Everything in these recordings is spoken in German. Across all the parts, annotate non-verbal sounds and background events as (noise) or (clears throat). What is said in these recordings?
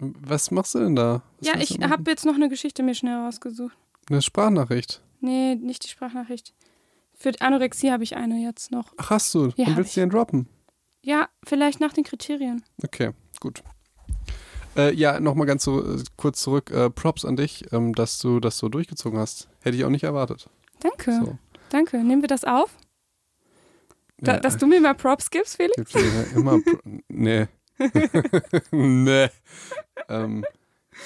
Was machst du denn da? Was ja, ich habe jetzt noch eine Geschichte mir schnell rausgesucht. Eine Sprachnachricht. Nee, nicht die Sprachnachricht. Für Anorexie habe ich eine jetzt noch. Ach, hast du? Ja, Und willst du den droppen? Ja, vielleicht nach den Kriterien. Okay, gut. Äh, ja, nochmal ganz so, äh, kurz zurück. Äh, Props an dich, ähm, dass du das so durchgezogen hast. Hätte ich auch nicht erwartet. Danke, So. danke. Nehmen wir das auf? Da, Ja, dass du mir mal Props gibst, Felix? immer. (laughs) Pro nee. (laughs) nee. Ähm,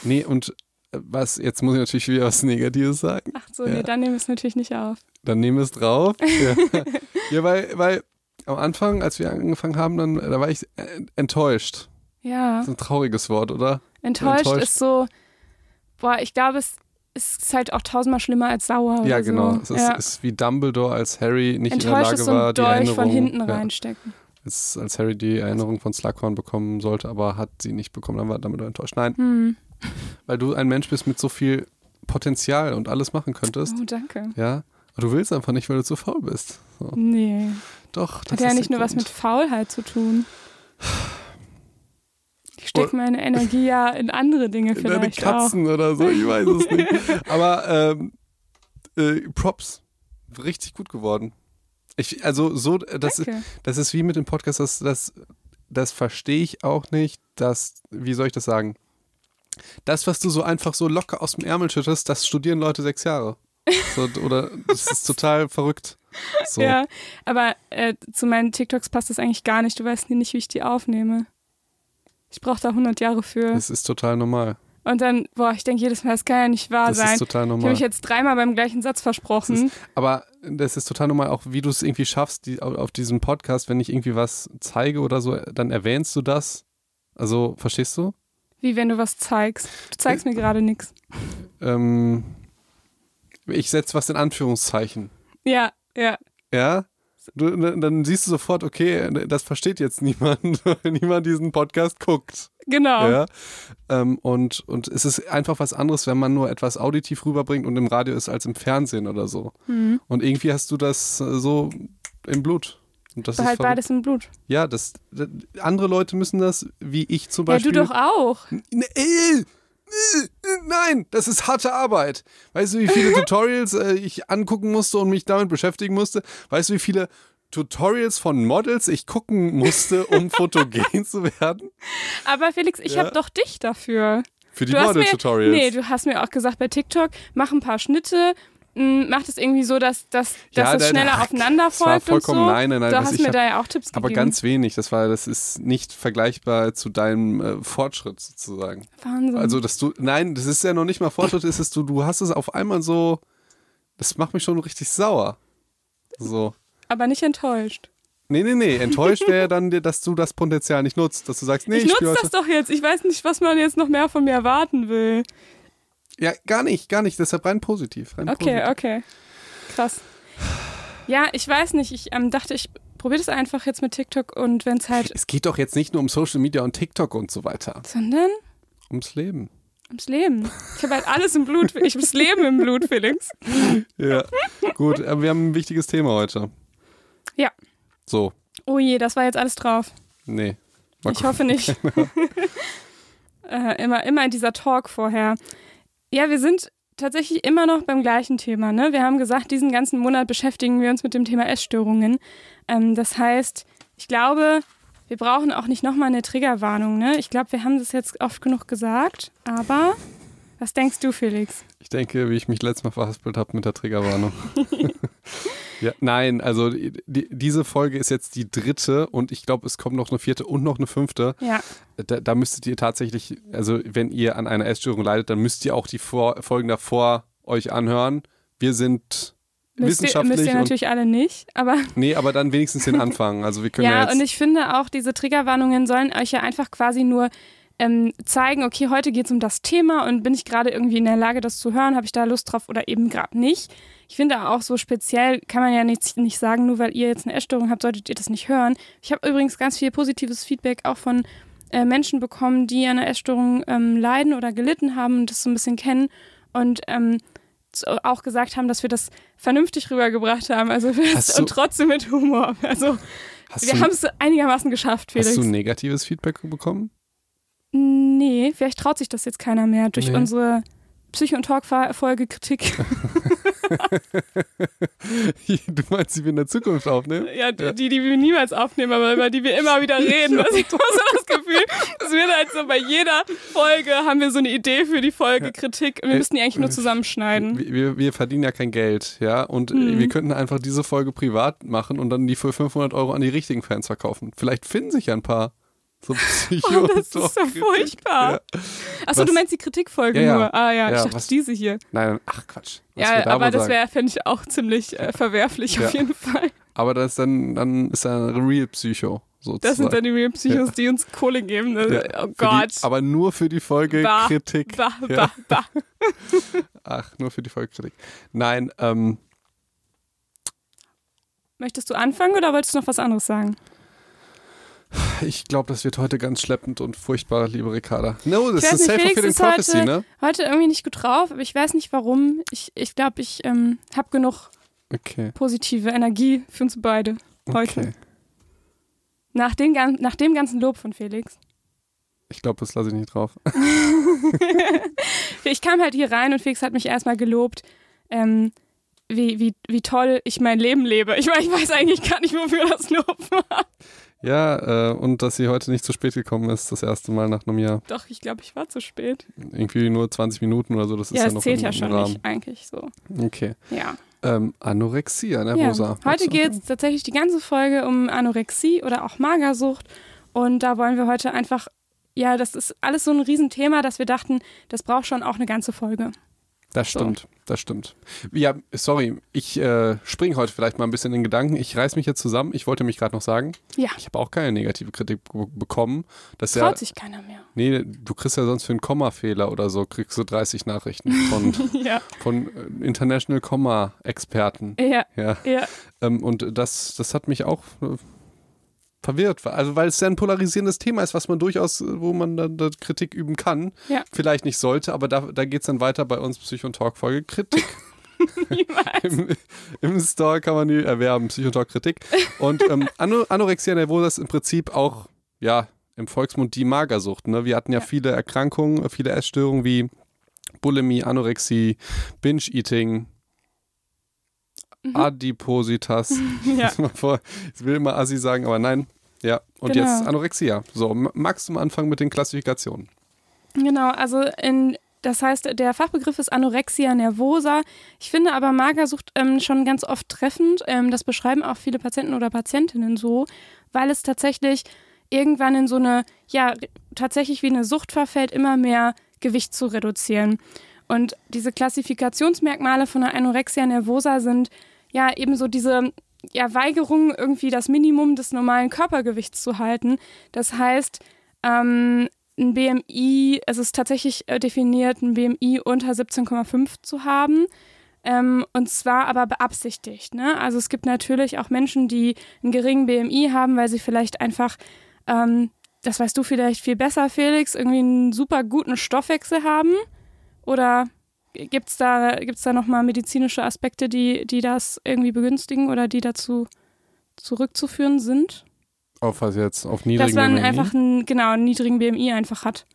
nee, und äh, was, jetzt muss ich natürlich wieder was Negatives sagen. Ach so, Ja. nee, dann nehmen wir es natürlich nicht auf. Dann nehmen wir es drauf. Ja, (laughs) ja weil, weil am Anfang, als wir angefangen haben, dann, da war ich äh, enttäuscht. Ja, Das ist ein trauriges Wort, oder? enttäuscht, enttäuscht. ist so, boah, ich glaube, es ist halt auch tausendmal schlimmer als sauer. Ja, oder genau. So. Es ist, ja. ist wie Dumbledore, als Harry nicht in der Enttäuscht Lage ist so ein war, die Dolch Erinnerung. von hinten ja, reinstecken. Es, als Harry die Erinnerung von Slughorn bekommen sollte, aber hat sie nicht bekommen, dann war Dumbledore enttäuscht. Nein, Hm. weil du ein Mensch bist mit so viel Potenzial und alles machen könntest. Oh, danke. Ja. Aber du willst einfach nicht, weil du zu faul bist. So. Nee. Doch, das Hat ja ist nicht nur was Grund. mit Faulheit zu tun. Ich stecke meine Energie ja in andere Dinge In deine vielleicht auch. Katzen oder so, ich weiß es nicht. (laughs) Aber ähm, äh, Props. Richtig gut geworden. Ich, also so, das, ist, Danke. das ist wie mit dem Podcast, das, das, das verstehe ich auch nicht, dass, wie soll ich das sagen? Das, was du so einfach so locker aus dem Ärmel schüttest, das studieren Leute sechs Jahre. So, oder das ist total (laughs) verrückt. So. Ja, aber äh, zu meinen TikToks passt das eigentlich gar nicht. Du weißt nie nicht, wie ich die aufnehme. Ich brauche da 100 Jahre für. Das ist total normal. Und dann, boah, ich denke jedes Mal, das kann ja nicht wahr Das sein. ist total Ich habe normal. mich jetzt dreimal beim gleichen Satz versprochen. Aber das ist total normal, auch wie du es irgendwie schaffst, die, auf, diesem Podcast, wenn ich irgendwie was zeige oder so, dann erwähnst du das. Also, verstehst du? Wie wenn du was zeigst. Du zeigst mir gerade nichts. Ähm, ich setze was in Anführungszeichen. Ja, ja. Ja? Du, dann dann siehst du sofort, okay, das versteht jetzt niemand, (laughs) weil niemand diesen Podcast guckt. Genau. Ja? Ähm, und, und es ist einfach was anderes, wenn man nur etwas auditiv rüberbringt und im Radio ist als im Fernsehen oder so. Mhm. Und irgendwie hast du das äh, so im Blut. Und das verrückt. beides im Blut. Ja, das, das, andere Leute müssen das, wie ich zum Ja, Beispiel. du doch auch. Äh, äh, Nein, das ist harte Arbeit. Weißt du, wie viele (laughs) Tutorials äh, ich angucken musste und mich damit beschäftigen musste? Weißt du, wie viele Tutorials von Models ich gucken musste, um (laughs) fotogen zu werden? Aber Felix, ich Ja. habe doch dich dafür. Für die Model-Tutorials. nee, du hast mir auch gesagt bei TikTok, mach ein paar Schnitte, mh, mach das irgendwie so, dass, dass, dass Ja, es da- schneller da- aufeinander das war folgt und so. vollkommen nein, nein, nein, Du hast mir hab- da ja auch Tipps aber gegeben. ganz wenig. Das war, das ist nicht vergleichbar zu deinem äh, Fortschritt sozusagen. Wahnsinn. Also, dass du, nein, das ist ja noch nicht mal Fortschritt, ist es, du, du hast es auf einmal so, das macht mich schon richtig sauer. So. Aber nicht enttäuscht. Nee, nee, nee. Enttäuscht wäre dann, dass du das Potenzial nicht nutzt, dass du sagst, nee, ich ich, nutze das doch jetzt. Ich weiß nicht, was man jetzt noch mehr von mir erwarten will. Ja, gar nicht, gar nicht. Deshalb rein positiv. Rein Okay, positiv. okay. Krass. Ja, ich weiß nicht. Ich ähm, dachte, ich probiere das einfach jetzt mit TikTok und wenn es halt. Es geht doch jetzt nicht nur um Social Media und TikTok und so weiter. Sondern Ums Leben. ums Leben. Ich habe halt alles im Blut. Ich habe das Leben im Blut, Felix. (laughs) Ja. Gut, aber wir haben ein wichtiges Thema heute. Ja. So, Oh je, das war jetzt alles drauf. nee. Mal ich gucken. hoffe nicht. (laughs) äh, immer, immer dieser Talk vorher. Ja, wir sind tatsächlich immer noch beim gleichen Thema. Ne? Wir haben gesagt, diesen ganzen Monat beschäftigen wir uns mit dem Thema Essstörungen. Ähm, das heißt, ich glaube, wir brauchen auch nicht nochmal eine Triggerwarnung. Ne? Ich glaube, wir haben das jetzt oft genug gesagt. Aber was denkst du, Felix? Ich denke, wie ich mich letztes Mal verhaspelt habe mit der Triggerwarnung. (laughs) ja, nein, also die, die, diese Folge ist jetzt die dritte und ich glaube, es kommt noch eine vierte und noch eine fünfte. Ja, Da, da müsstet ihr tatsächlich, also wenn ihr an einer Essstörung leidet, dann müsst ihr auch die Vor Folgen davor euch anhören. Wir sind müsst ihr, wissenschaftlich müsst ihr natürlich alle nicht. Aber (laughs) nee, aber dann wenigstens den (laughs) Anfang. Also wir können ja, Ja, und ich finde auch, diese Triggerwarnungen sollen euch ja einfach quasi nur ähm, zeigen, okay, heute geht es um das Thema und bin ich gerade irgendwie in der Lage, das zu hören, habe ich da Lust drauf oder eben gerade nicht. Ich finde auch so speziell kann man ja nicht, nicht sagen, nur weil ihr jetzt eine Essstörung habt, solltet ihr das nicht hören. Ich habe übrigens ganz viel positives Feedback auch von äh, Menschen bekommen, die an einer Essstörung ähm, leiden oder gelitten haben und das so ein bisschen kennen und ähm, auch gesagt haben, dass wir das vernünftig rübergebracht haben. Also und trotzdem mit Humor. Also wir haben es einigermaßen geschafft, Felix. hast du negatives Feedback bekommen? Nee, vielleicht traut sich das jetzt keiner mehr durch Nee. unsere Psycho- und Talk-Folge Kritik. (laughs) (laughs) du meinst, die wir in der Zukunft aufnehmen? Ja, die, die wir niemals aufnehmen, aber über die wir immer wieder reden. Also ich habe so das Gefühl, es wird halt so bei jeder Folge haben wir so eine Idee für die Folge Kritik und wir Äh, müssen die eigentlich nur zusammenschneiden. Wir, wir, wir verdienen ja kein Geld, ja, und äh, Mhm. wir könnten einfach diese Folge privat machen und dann die für 500 Euro an die richtigen Fans verkaufen. Vielleicht finden sich ja ein paar so (laughs) Psycho Oh, das ist so furchtbar. Ja. Achso, Was- du meinst die Kritikfolge Ja, ja. nur. Ah ja, ich dachte was- diese hier. Nein, ach Quatsch. Was Ja, da aber das wäre, fände ich auch ziemlich äh, verwerflich auf jeden Fall. Aber das ist dann, dann ist er ein Real Psycho, sozusagen. Das sind dann die Real Psychos, die uns Kohle geben. Ja, oh Gott. Die, aber nur für die Folge Bah, Kritik. bah, bah, bah. (laughs) Ach, nur für die Folge Kritik. Nein, ähm, Möchtest du anfangen oder wolltest du noch was anderes sagen? Ich glaube, das wird heute ganz schleppend und furchtbar, liebe Ricarda. No, das ist nicht, Self-Fulfilling Felix ist Prophecy, heute- ne? Heute irgendwie nicht gut drauf, aber ich weiß nicht warum. Ich glaube, ich, glaub, ich ähm, habe genug Okay. positive Energie für uns beide heute. Okay. Nach, den, nach dem ganzen Lob von Felix. Ich glaube, das lasse ich nicht drauf. (laughs) Ich kam halt hier rein und Felix hat mich erstmal gelobt, ähm, wie, wie, wie toll ich mein Leben lebe. Ich, mein, ich weiß eigentlich gar nicht, wofür das Lob war. Ja, äh, und dass sie heute nicht zu spät gekommen ist, das erste Mal nach einem Jahr. Doch, ich glaube, ich war zu spät. Irgendwie nur 20 Minuten oder so, das ist ja, ja, das noch zählt im, ja schon Rahmen. nicht eigentlich so. Okay. Ja. Ähm, Anorexia ja. nervosa. Heute geht es tatsächlich die ganze Folge um Anorexie oder auch Magersucht. Und da wollen wir heute einfach, ja, das ist alles so ein Riesenthema, dass wir dachten, das braucht schon auch eine ganze Folge. Das stimmt, das stimmt. Ja, sorry, ich äh, springe heute vielleicht mal ein bisschen in Gedanken. Ich reiß mich jetzt zusammen. Ich wollte mich gerade noch sagen, Ja. ich habe auch keine negative Kritik be- bekommen. Das Traut ja, sich keiner mehr. nee, du kriegst ja sonst für einen Kommafehler oder so, kriegst du 30 Nachrichten von, (laughs) Ja, von äh, International Komma-Experten. ja, Ja. ja. Ähm, und das, das hat mich auch äh, verwirrt. Also weil es ja ein polarisierendes Thema ist, was man durchaus, äh, wo man dann da Kritik üben kann. Ja. Vielleicht nicht sollte, aber da, da geht es dann weiter bei uns Psycho- und Talk-Folge. Kritik. (laughs) Im, Im Store kann man die erwerben, Psycho- und Talk-Kritik. Und ähm, (laughs) Ano Anorexia nervosa ist im Prinzip auch, ja, im Volksmund die Magersucht. Ne? Wir hatten ja, Ja. viele Erkrankungen, viele Essstörungen wie Bulimie, Anorexie, Binge-Eating. Adipositas. (laughs) ja. Ich will immer Assi sagen, aber nein. Ja, und Genau. jetzt Anorexia. So, magst du mal anfangen mit den Klassifikationen? Genau, also in, das heißt, der Fachbegriff ist Anorexia nervosa. Ich finde aber Magersucht ähm, schon ganz oft treffend. Ähm, das beschreiben auch viele Patienten oder Patientinnen so, weil es tatsächlich irgendwann in so eine, ja, tatsächlich wie eine Sucht verfällt, immer mehr Gewicht zu reduzieren. Und diese Klassifikationsmerkmale von der Anorexia nervosa sind ja ebenso diese ja, Weigerung, irgendwie das Minimum des normalen Körpergewichts zu halten. Das heißt, ähm, ein BMI, es ist tatsächlich äh, definiert, ein BMI unter 17,5 zu haben. Ähm, und zwar aber beabsichtigt. Ne? Also es gibt natürlich auch Menschen, die einen geringen BMI haben, weil sie vielleicht einfach, ähm, das weißt du vielleicht viel besser, Felix, irgendwie einen super guten Stoffwechsel haben. Oder gibt es da, gibt's da nochmal medizinische Aspekte, die, die das irgendwie begünstigen oder die dazu zurückzuführen sind? Auf was jetzt? Auf niedrigen Dass man BMI? einfach einen, genau, einen niedrigen BMI einfach hat.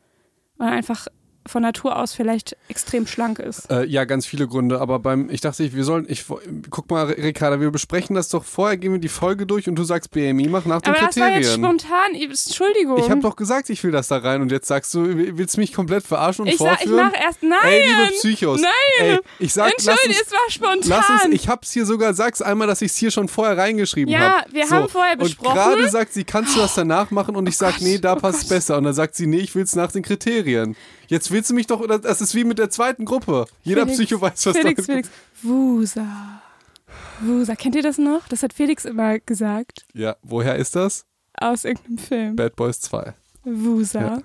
Oder einfach von Natur aus vielleicht extrem schlank ist. Äh, ja, ganz viele Gründe, aber beim, ich dachte, ich, wir sollen, ich, guck mal, Ricarda, wir besprechen das doch vorher, gehen wir die Folge durch und du sagst BMI, mach nach den Aber das war Kriterien. jetzt spontan. Entschuldigung. ich habe doch gesagt, ich will das da rein und jetzt sagst du, willst du mich komplett verarschen und ich, sag, ich vorführen? mach erst. Nein! Ey, liebe Psychos. Nein! Ey, ich sag, lass Entschuldigung, uns, es war spontan. lass uns, ich hab's hier sogar, sag's einmal, dass ich es hier schon vorher reingeschrieben Ja, habe. wir haben vorher besprochen. Und gerade sagt sie, kannst du das danach machen? Und ich sag, Gott, nee, da oh passt Gott. besser. Und dann sagt sie, nee, ich will's nach den Kriterien. Jetzt willst du mich doch, das ist wie mit der zweiten Gruppe. Jeder Felix, Psycho weiß, was Felix, das Felix. Wusa. Wusa. Kennt ihr das noch? Das hat Felix immer gesagt. Ja, woher ist das? Aus irgendeinem Film. Bad Boys 2. Wusa. Ja.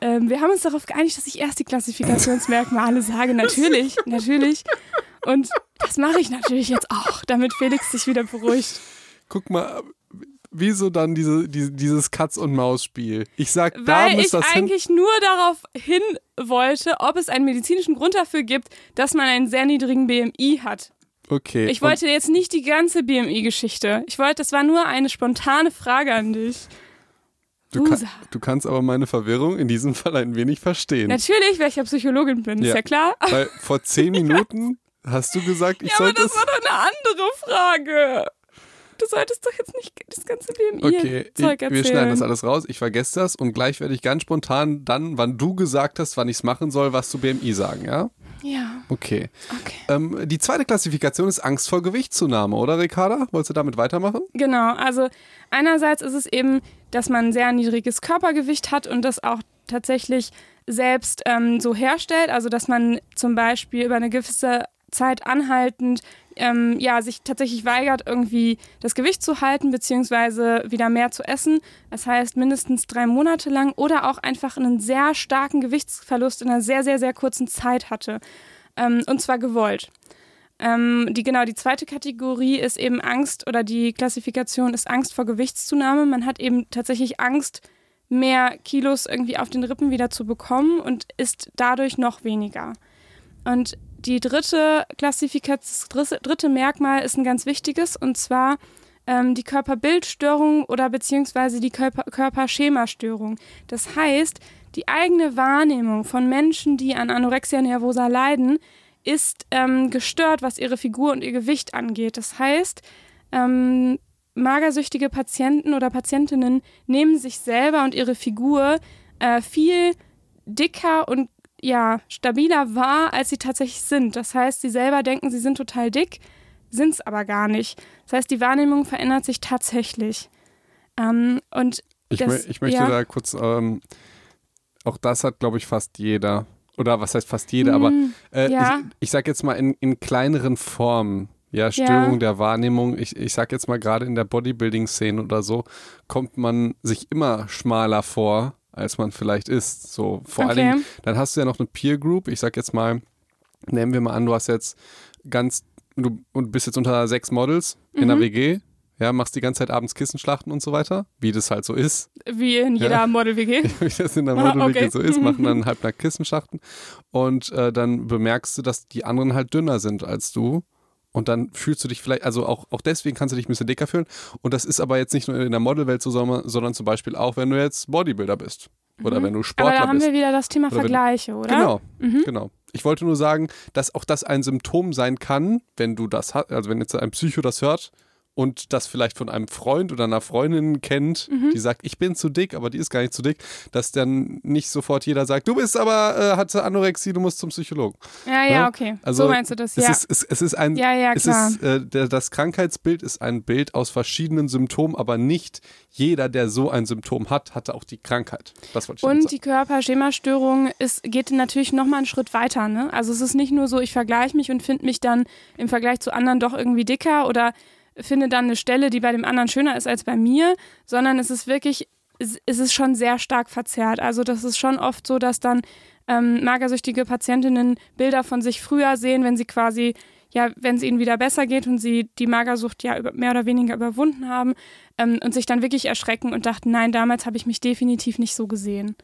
Ähm, wir haben uns darauf geeinigt, dass ich erst die Klassifikationsmerkmale (laughs) sage. Natürlich, natürlich. Und das mache ich natürlich jetzt auch, damit Felix sich wieder beruhigt. Guck mal, wieso dann diese, diese, dieses Katz-und-Maus-Spiel? Ich sag, da Weil muss ich das hin. eigentlich nur darauf hin wollte, ob es einen medizinischen Grund dafür gibt, dass man einen sehr niedrigen BMI hat. Okay. Ich wollte jetzt nicht die ganze BMI-Geschichte. Ich wollte, das war nur eine spontane Frage an dich. Du, kann, du, kannst aber meine Verwirrung in diesem (laughs) Fall ein wenig verstehen. Natürlich, weil ich ja Psychologin bin, ja. ist ja klar. Weil vor zehn (laughs) Minuten hast du gesagt, ich ja, sollte. Aber das war doch eine andere Frage. Du solltest doch jetzt nicht das ganze BMI-Zeug erzählen. Wir schneiden das alles raus. Ich vergesse das und gleich werde ich ganz spontan dann, wann du gesagt hast, wann ich es machen soll, was zu BMI sagen, ja? Ja. Okay. okay. Ähm, die zweite Klassifikation ist Angst vor Gewichtszunahme, oder Ricarda? Wolltest du damit weitermachen? Genau. Also einerseits ist es eben, dass man ein sehr niedriges Körpergewicht hat und das auch tatsächlich selbst ähm, so herstellt. Also dass man zum Beispiel über eine gewisse Zeit anhaltend ähm, ja, sich tatsächlich weigert, irgendwie das Gewicht zu halten, beziehungsweise wieder mehr zu essen. Das heißt, mindestens drei Monate lang oder auch einfach einen sehr starken Gewichtsverlust in einer sehr, sehr, sehr kurzen Zeit hatte. Ähm, und zwar gewollt. Ähm, die, genau, die zweite Kategorie ist eben Angst oder die Klassifikation ist Angst vor Gewichtszunahme. Man hat eben tatsächlich Angst, mehr Kilos irgendwie auf den Rippen wieder zu bekommen und ist dadurch noch weniger. Und die dritte Klassifikation, dritte Merkmal ist ein ganz wichtiges und zwar ähm, die Körperbildstörung oder beziehungsweise die Körper Körperschemastörung. Das heißt, die eigene Wahrnehmung von Menschen, die an Anorexia nervosa leiden, ist ähm, gestört, was ihre Figur und ihr Gewicht angeht. Das heißt, ähm, magersüchtige Patienten oder Patientinnen nehmen sich selber und ihre Figur äh, viel dicker und ja, stabiler war, als sie tatsächlich sind. Das heißt, sie selber denken, sie sind total dick, sind es aber gar nicht. Das heißt, die Wahrnehmung verändert sich tatsächlich. Ähm, und ich, das, ich möchte ja. da kurz, ähm, auch das hat, glaube ich, fast jeder. Oder was heißt fast jeder, aber äh, ja. ich, ich sage jetzt mal in, in kleineren Formen. Ja, Störung ja. der Wahrnehmung. Ich, ich sag jetzt mal gerade in der Bodybuilding-Szene oder so, kommt man sich immer schmaler vor, als man vielleicht ist. So vor okay. allen Dingen, dann hast du ja noch eine Peer Group. Ich sag jetzt mal, nehmen wir mal an, du hast jetzt ganz, du und bist jetzt unter sechs Models mhm. in der WG. Ja, machst die ganze Zeit abends Kissenschlachten und so weiter, wie das halt so ist. Wie in jeder ja. Model-WG. (laughs) wie das in der Model-WG okay. so ist, machen (laughs) dann nach Kissenschlachten. Und äh, dann bemerkst du, dass die anderen halt dünner sind als du. Und dann fühlst du dich vielleicht, also auch, auch deswegen kannst du dich ein bisschen dicker fühlen. Und das ist aber jetzt nicht nur in der Modelwelt so, sondern zum Beispiel auch, wenn du jetzt Bodybuilder bist. Oder mhm. wenn du Sportler bist. Aber da haben bist. wir wieder das Thema oder Vergleiche, oder? Genau, mhm. genau. Ich wollte nur sagen, dass auch das ein Symptom sein kann, wenn du das hast, also wenn jetzt ein Psycho das hört, und das vielleicht von einem Freund oder einer Freundin kennt, mhm. die sagt, ich bin zu dick, aber die ist gar nicht zu dick, dass dann nicht sofort jeder sagt, du bist aber, äh, hatte Anorexie, du musst zum Psychologen. Ja, ja, ja? okay. Also, so meinst du das, ja. Es ist, es, es ist ein, ja, ja, klar. Ist, äh, der, das Krankheitsbild ist ein Bild aus verschiedenen Symptomen, aber nicht jeder, der so ein Symptom hat, hatte auch die Krankheit. Das wollte ich Und sagen. die Körperschemastörung ist, geht natürlich nochmal einen Schritt weiter. Ne? Also es ist nicht nur so, ich vergleiche mich und finde mich dann im Vergleich zu anderen doch irgendwie dicker oder finde dann eine Stelle, die bei dem anderen schöner ist als bei mir, sondern es ist wirklich, es ist schon sehr stark verzerrt. Also das ist schon oft so, dass dann ähm, magersüchtige Patientinnen Bilder von sich früher sehen, wenn sie quasi, ja, wenn es ihnen wieder besser geht und sie die Magersucht ja über, mehr oder weniger überwunden haben ähm, und sich dann wirklich erschrecken und dachten, nein, damals habe ich mich definitiv nicht so gesehen.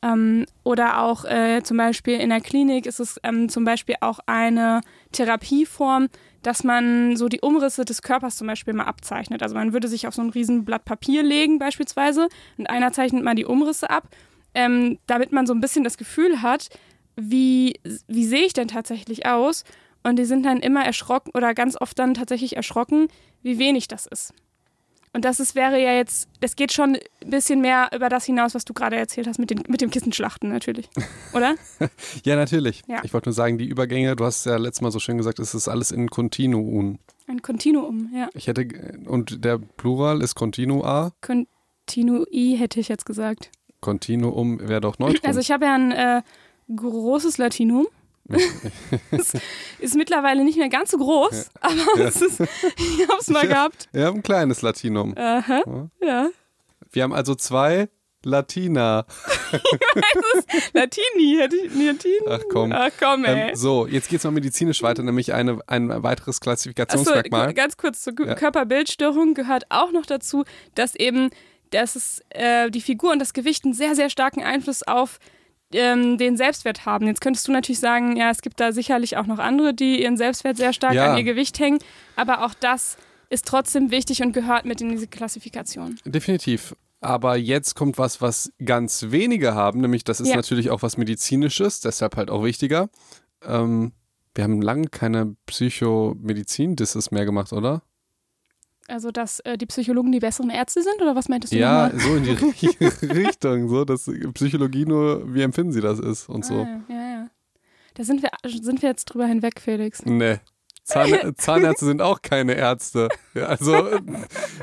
Ähm, oder auch äh, zum Beispiel in der Klinik ist es ähm, zum Beispiel auch eine Therapieform, dass man so die Umrisse des Körpers zum Beispiel mal abzeichnet. Also man würde sich auf so ein Riesenblatt Papier legen beispielsweise und einer zeichnet mal die Umrisse ab, ähm, damit man so ein bisschen das Gefühl hat, wie, wie sehe ich denn tatsächlich aus? Und die sind dann immer erschrocken oder ganz oft dann tatsächlich erschrocken, wie wenig das ist. Und das ist, wäre ja jetzt, es geht schon ein bisschen mehr über das hinaus, was du gerade erzählt hast, mit, den, mit dem Kissenschlachten natürlich. (laughs) Oder? ja, natürlich. Ja. Ich wollte nur sagen, die Übergänge, du hast ja letztes Mal so schön gesagt, es ist alles in Kontinuum. Ein Kontinuum, ja. Ich hätte, und der Plural ist Continua? Kontinui hätte ich jetzt gesagt. Kontinuum wäre doch Neutrum. Also ich habe ja ein äh, großes Latinum. (laughs) es ist mittlerweile nicht mehr ganz so groß, ja. (laughs) aber ja. Ist, ich habe es mal gehabt. Wir haben ein kleines Latinum. Aha, ja. Wir haben also zwei Latina. (laughs) Latini, hätte ich Latin? Ach komm. Ach komm, ey. Ähm, so, jetzt geht es mal medizinisch weiter, nämlich eine, ein weiteres Klassifikationsmerkmal. Achso, ganz kurz zur ja. Körperbildstörung gehört auch noch dazu, dass eben dass es, äh, die Figur und das Gewicht einen sehr, sehr starken Einfluss auf ähm, den Selbstwert haben. Jetzt könntest du natürlich sagen, ja, es gibt da sicherlich auch noch andere, die ihren Selbstwert sehr stark ja. an ihr Gewicht hängen, aber auch das ist trotzdem wichtig und gehört mit in diese Klassifikation. Definitiv. Aber jetzt kommt was, was ganz wenige haben, nämlich das ist Ja. natürlich auch was Medizinisches, deshalb halt auch wichtiger. Ähm, wir haben lange keine Psychomedizin-Disses mehr gemacht, oder? Also, dass äh, die Psychologen die besseren Ärzte sind oder was meintest du Ja, so in die Ri- (laughs) (laughs) Richtung, so dass Psychologie nur, wie empfinden sie das ist und so. Ah, ja, ja. Da sind wir, sind wir jetzt drüber hinweg, Felix. Nee. Zahn, (laughs) Zahnärzte sind auch keine Ärzte. Ja, also äh,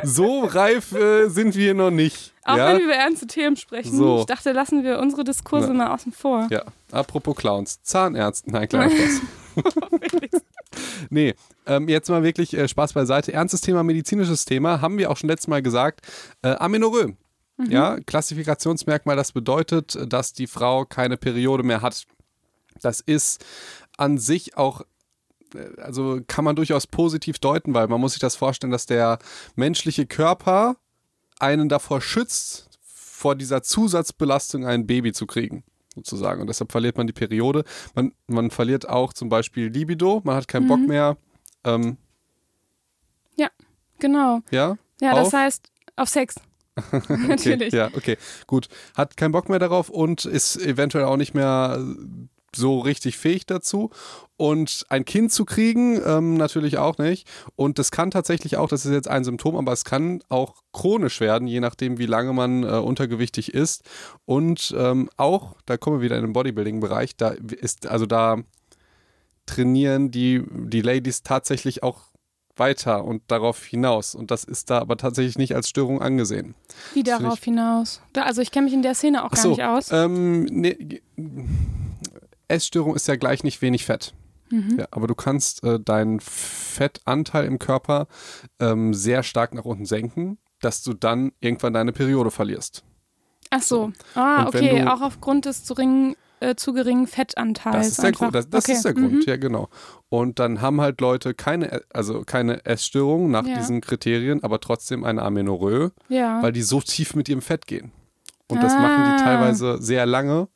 so reif äh, sind wir noch nicht. Auch ja? wenn wir über ernste Themen sprechen. So. Ich dachte, lassen wir unsere Diskurse Ja. mal außen vor. ja, apropos Clowns. Zahnärzte. Nein, kleiner Spaß. (laughs) nee, ähm, jetzt mal wirklich äh, Spaß beiseite. Ernstes Thema, medizinisches Thema, haben wir auch schon letztes Mal gesagt. Äh, Amenorrhoe. Ja, Klassifikationsmerkmal, das bedeutet, dass die Frau keine Periode mehr hat. Das ist an sich auch, äh, also kann man durchaus positiv deuten, weil man muss sich das vorstellen, dass der menschliche Körper einen davor schützt, vor dieser Zusatzbelastung ein Baby zu kriegen, sozusagen. Und deshalb verliert man die Periode. Man, man verliert auch zum Beispiel Libido, man hat keinen Bock mehr. Ähm, Genau. ja, Ja, Auf? das heißt, auf Sex. (laughs) (laughs) Natürlich. Okay, ja, okay, gut. Hat keinen Bock mehr darauf und ist eventuell auch nicht mehr so richtig fähig dazu. Und ein Kind zu kriegen, ähm, natürlich auch nicht. Und das kann tatsächlich auch, das ist jetzt ein Symptom, aber es kann auch chronisch werden, je nachdem, wie lange man äh, untergewichtig ist. Und ähm, auch, da kommen wir wieder in den Bodybuilding-Bereich, da ist, also da trainieren die, die Ladies tatsächlich auch weiter und darauf hinaus. Und das ist da aber tatsächlich nicht als Störung angesehen. Wie darauf hinaus? Also ich kenne mich in der Szene auch Ach gar so, nicht aus. Ähm, nee, Essstörung ist ja gleich nicht wenig Fett. Mhm. Ja, aber du kannst äh, deinen Fettanteil im Körper ähm, sehr stark nach unten senken, dass du dann irgendwann deine Periode verlierst. Ach so. Ah, Und okay. du- Auch aufgrund des zu, ringen, äh, zu geringen Fettanteils. Das ist der, einfach. Grund, das, das okay. ist der Grund, Mhm. ja genau. Und dann haben halt Leute keine, also keine Essstörung nach Ja. diesen Kriterien, aber trotzdem eine Amenorrhoe, Ja. weil die so tief mit ihrem Fett gehen. Und das machen Ah. die teilweise sehr lange.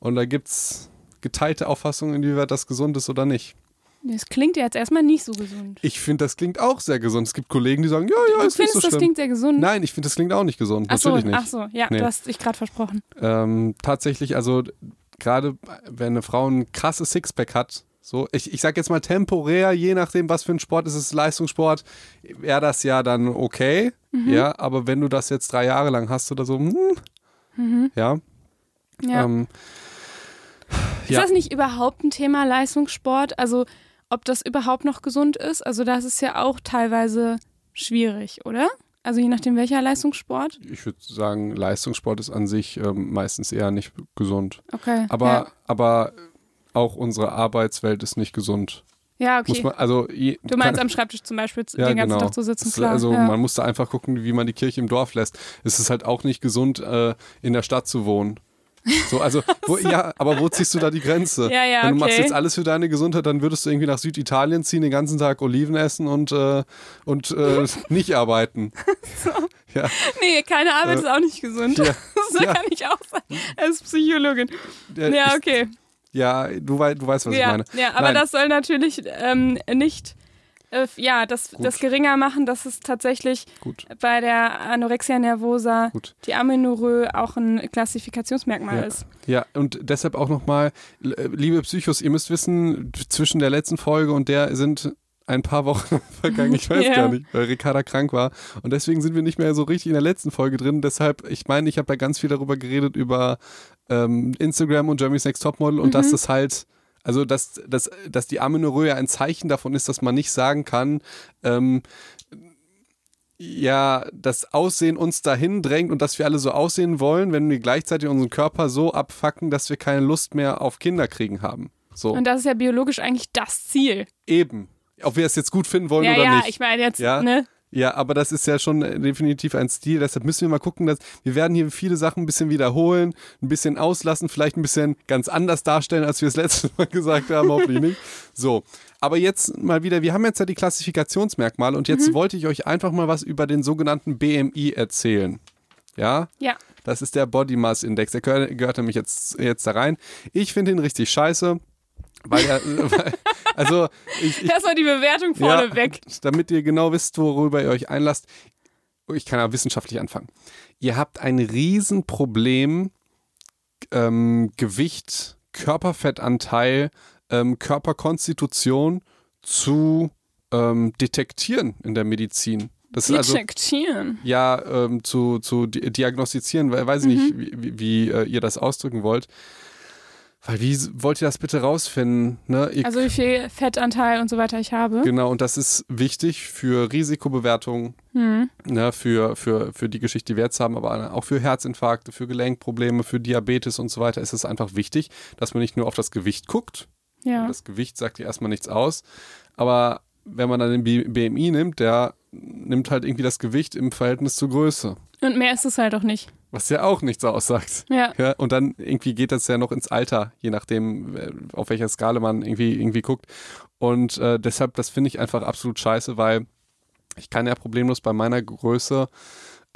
Und da gibt es geteilte Auffassungen, inwieweit das gesund ist oder nicht. Das klingt ja jetzt erstmal nicht so gesund. Ich finde, das klingt auch sehr gesund. Es gibt Kollegen, die sagen, ja, ja, du ist nicht findest, so das schlimm. klingt sehr gesund? Nein, ich finde, das klingt auch nicht gesund. ach so, Natürlich nicht. ach so, ja, Nee. du hast dich gerade versprochen. Ähm, tatsächlich, also gerade wenn eine Frau ein krasses Sixpack hat, so, ich, ich sag jetzt mal temporär, je nachdem, was für ein Sport ist, ist es Leistungssport, wäre das ja dann okay. Mhm. Ja, aber wenn du das jetzt drei Jahre lang hast oder so, hm, ja, Mhm. Ja. ähm, Ist ja. das nicht überhaupt ein Thema Leistungssport? Also, ob das überhaupt noch gesund ist? Also, das ist ja auch teilweise schwierig, oder? Also, je nachdem, welcher Leistungssport. ich würde sagen, Leistungssport ist an sich ähm, meistens eher nicht gesund. Okay. Aber, Ja, aber auch unsere Arbeitswelt ist nicht gesund. ja okay. Man, also, je, du meinst kann- am Schreibtisch zum Beispiel Ja, den ganzen genau. Tag zu sitzen, klar. Also ja. man muss da einfach gucken, wie man die Kirche im Dorf lässt. Es ist halt auch nicht gesund, äh, in der Stadt zu wohnen. So, also, (laughs) wo, ja, aber wo ziehst du da die Grenze? Ja, ja, Wenn du machst okay. jetzt alles für deine Gesundheit, dann würdest du irgendwie nach Süditalien ziehen, den ganzen Tag Oliven essen und, äh, und äh, (laughs) nicht arbeiten. Ja, Nee, keine Arbeit Äh, ist auch nicht gesund. ja, (laughs) so ja. kann ich auch sagen, als Psychologin. ja, Ja, ich, okay. ja du, wei du weißt, was ich meine. ja aber Nein. das soll natürlich ähm, nicht, äh, ja, das, Gut. das geringer machen, dass es tatsächlich Gut, bei der Anorexia nervosa gut. die Amenorrhoe auch ein Klassifikationsmerkmal Ja. ist. Ja, und deshalb auch nochmal, liebe Psychos, ihr müsst wissen, zwischen der letzten Folge und der sind ein paar Wochen (laughs) vergangen, ich weiß (laughs) Ja. gar nicht, weil Ricarda krank war. Und deswegen sind wir nicht mehr so richtig in der letzten Folge drin. Deshalb, ich meine, ich habe ja ganz viel darüber geredet, über ähm, Instagram und Jeremy's Next Topmodel und dass das halt, also dass, dass, dass die Amenorrhoe ein Zeichen davon ist, dass man nicht sagen kann, ähm, ja, das Aussehen uns dahin drängt und dass wir alle so aussehen wollen, wenn wir gleichzeitig unseren Körper so abfacken, dass wir keine Lust mehr auf Kinder kriegen haben. So, Und das ist ja biologisch eigentlich das Ziel. eben. Ob wir es jetzt gut finden wollen ja, oder ja, nicht. ich meine jetzt, Ja. ne? Ja, aber das ist ja schon äh, definitiv ein Stil. Deshalb müssen wir mal gucken, dass wir werden hier viele Sachen ein bisschen wiederholen, ein bisschen auslassen, vielleicht ein bisschen ganz anders darstellen, als wir es (laughs) letztes Mal gesagt haben, hoffentlich nicht. So, aber jetzt mal wieder, wir haben jetzt ja die Klassifikationsmerkmale und Mhm. jetzt wollte ich euch einfach mal was über den sogenannten BMI erzählen. Ja, Ja. das ist der Body Mass Index. Der gehört, gehört nämlich jetzt, jetzt da rein. Ich finde ihn richtig scheiße, weil er, (laughs) weil, also ich, ich Erstmal die Bewertung vorne weg. damit ihr genau wisst, worüber ihr euch einlasst. ich kann ja wissenschaftlich anfangen. Ihr habt ein Riesenproblem, ähm, Gewicht, Körperfettanteil, ähm, Körperkonstitution zu ähm, detektieren in der Medizin. Das Detektieren. Also, ja, ähm, zu, zu diagnostizieren, weil weiß ich mhm. nicht, wie, wie, wie äh, ihr das ausdrücken wollt. Weil wie wollt ihr das bitte rausfinden? Ne? also wie viel Fettanteil und so weiter ich habe. Genau, und das ist wichtig für Risikobewertung, mhm. ne, für, für, für die Geschichte, die wir jetzt haben, aber auch für Herzinfarkte, für Gelenkprobleme, für Diabetes und so weiter ist es einfach wichtig, dass man nicht nur auf das Gewicht guckt. Ja. Das Gewicht sagt ja erstmal nichts aus. Aber wenn man dann den BMI nimmt, der nimmt halt irgendwie das Gewicht im Verhältnis zur Größe. Und mehr ist es halt auch nicht. Was ja auch nichts aussagt. Ja. ja. Und dann irgendwie geht das ja noch ins Alter, je nachdem, äh, auf welcher Skala man irgendwie, irgendwie guckt. Und äh, deshalb, das finde ich einfach absolut scheiße, weil ich kann ja problemlos bei meiner Größe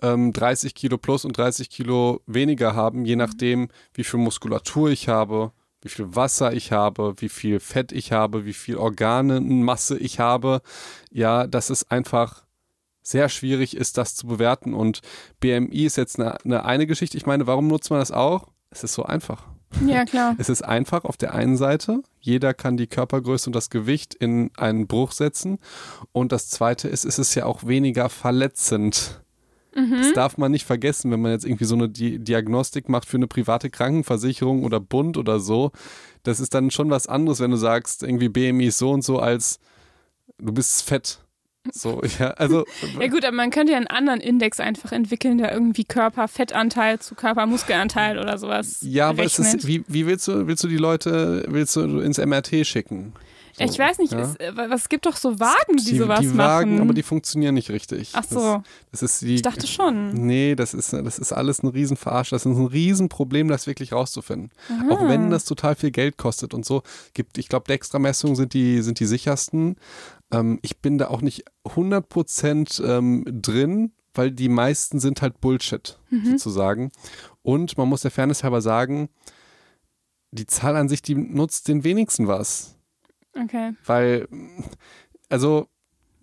ähm, 30 Kilo plus und 30 Kilo weniger haben, je nachdem, wie viel Muskulatur ich habe, wie viel Wasser ich habe, wie viel Fett ich habe, wie viel Organenmasse ich habe. Ja, das ist einfach sehr schwierig ist, das zu bewerten. Und BMI ist jetzt eine, eine, eine Geschichte. Ich meine, warum nutzt man das auch? Es ist so einfach. Ja, klar. (laughs) Es ist einfach auf der einen Seite. Jeder kann die Körpergröße und das Gewicht in einen Bruch setzen. Und das zweite ist, es ist ja auch weniger verletzend. Mhm. Das darf man nicht vergessen, wenn man jetzt irgendwie so eine Di Diagnostik macht für eine private Krankenversicherung oder Bund oder so. Das ist dann schon was anderes, wenn du sagst, irgendwie BMI ist so und so, als du bist fett. So, ja, also. ja, gut, aber man könnte ja einen anderen Index einfach entwickeln, der irgendwie Körperfettanteil zu Körpermuskelanteil oder sowas. Ja, aber es ist, wie, wie willst du, willst du die Leute, willst du ins MRT schicken? So, ich weiß nicht, ja? es, äh, es, gibt doch so Wagen, die, die sowas die Wagen, machen. aber die funktionieren nicht richtig. Ach so. Das, das ist die, ich dachte schon. Nee, das ist, das ist alles ein Riesenverarsch. Das ist ein Riesenproblem, das wirklich rauszufinden. Aha. Auch wenn das total viel Geld kostet und so. Gibt, ich glaube, Dextra-Messungen sind die, sind die sichersten. Ähm, ich bin da auch nicht 100% ähm, drin, weil die meisten sind halt Bullshit, mhm. sozusagen. Und man muss der Fairness halber sagen, die Zahl an sich, die nutzt den wenigsten was. Okay. Weil, also,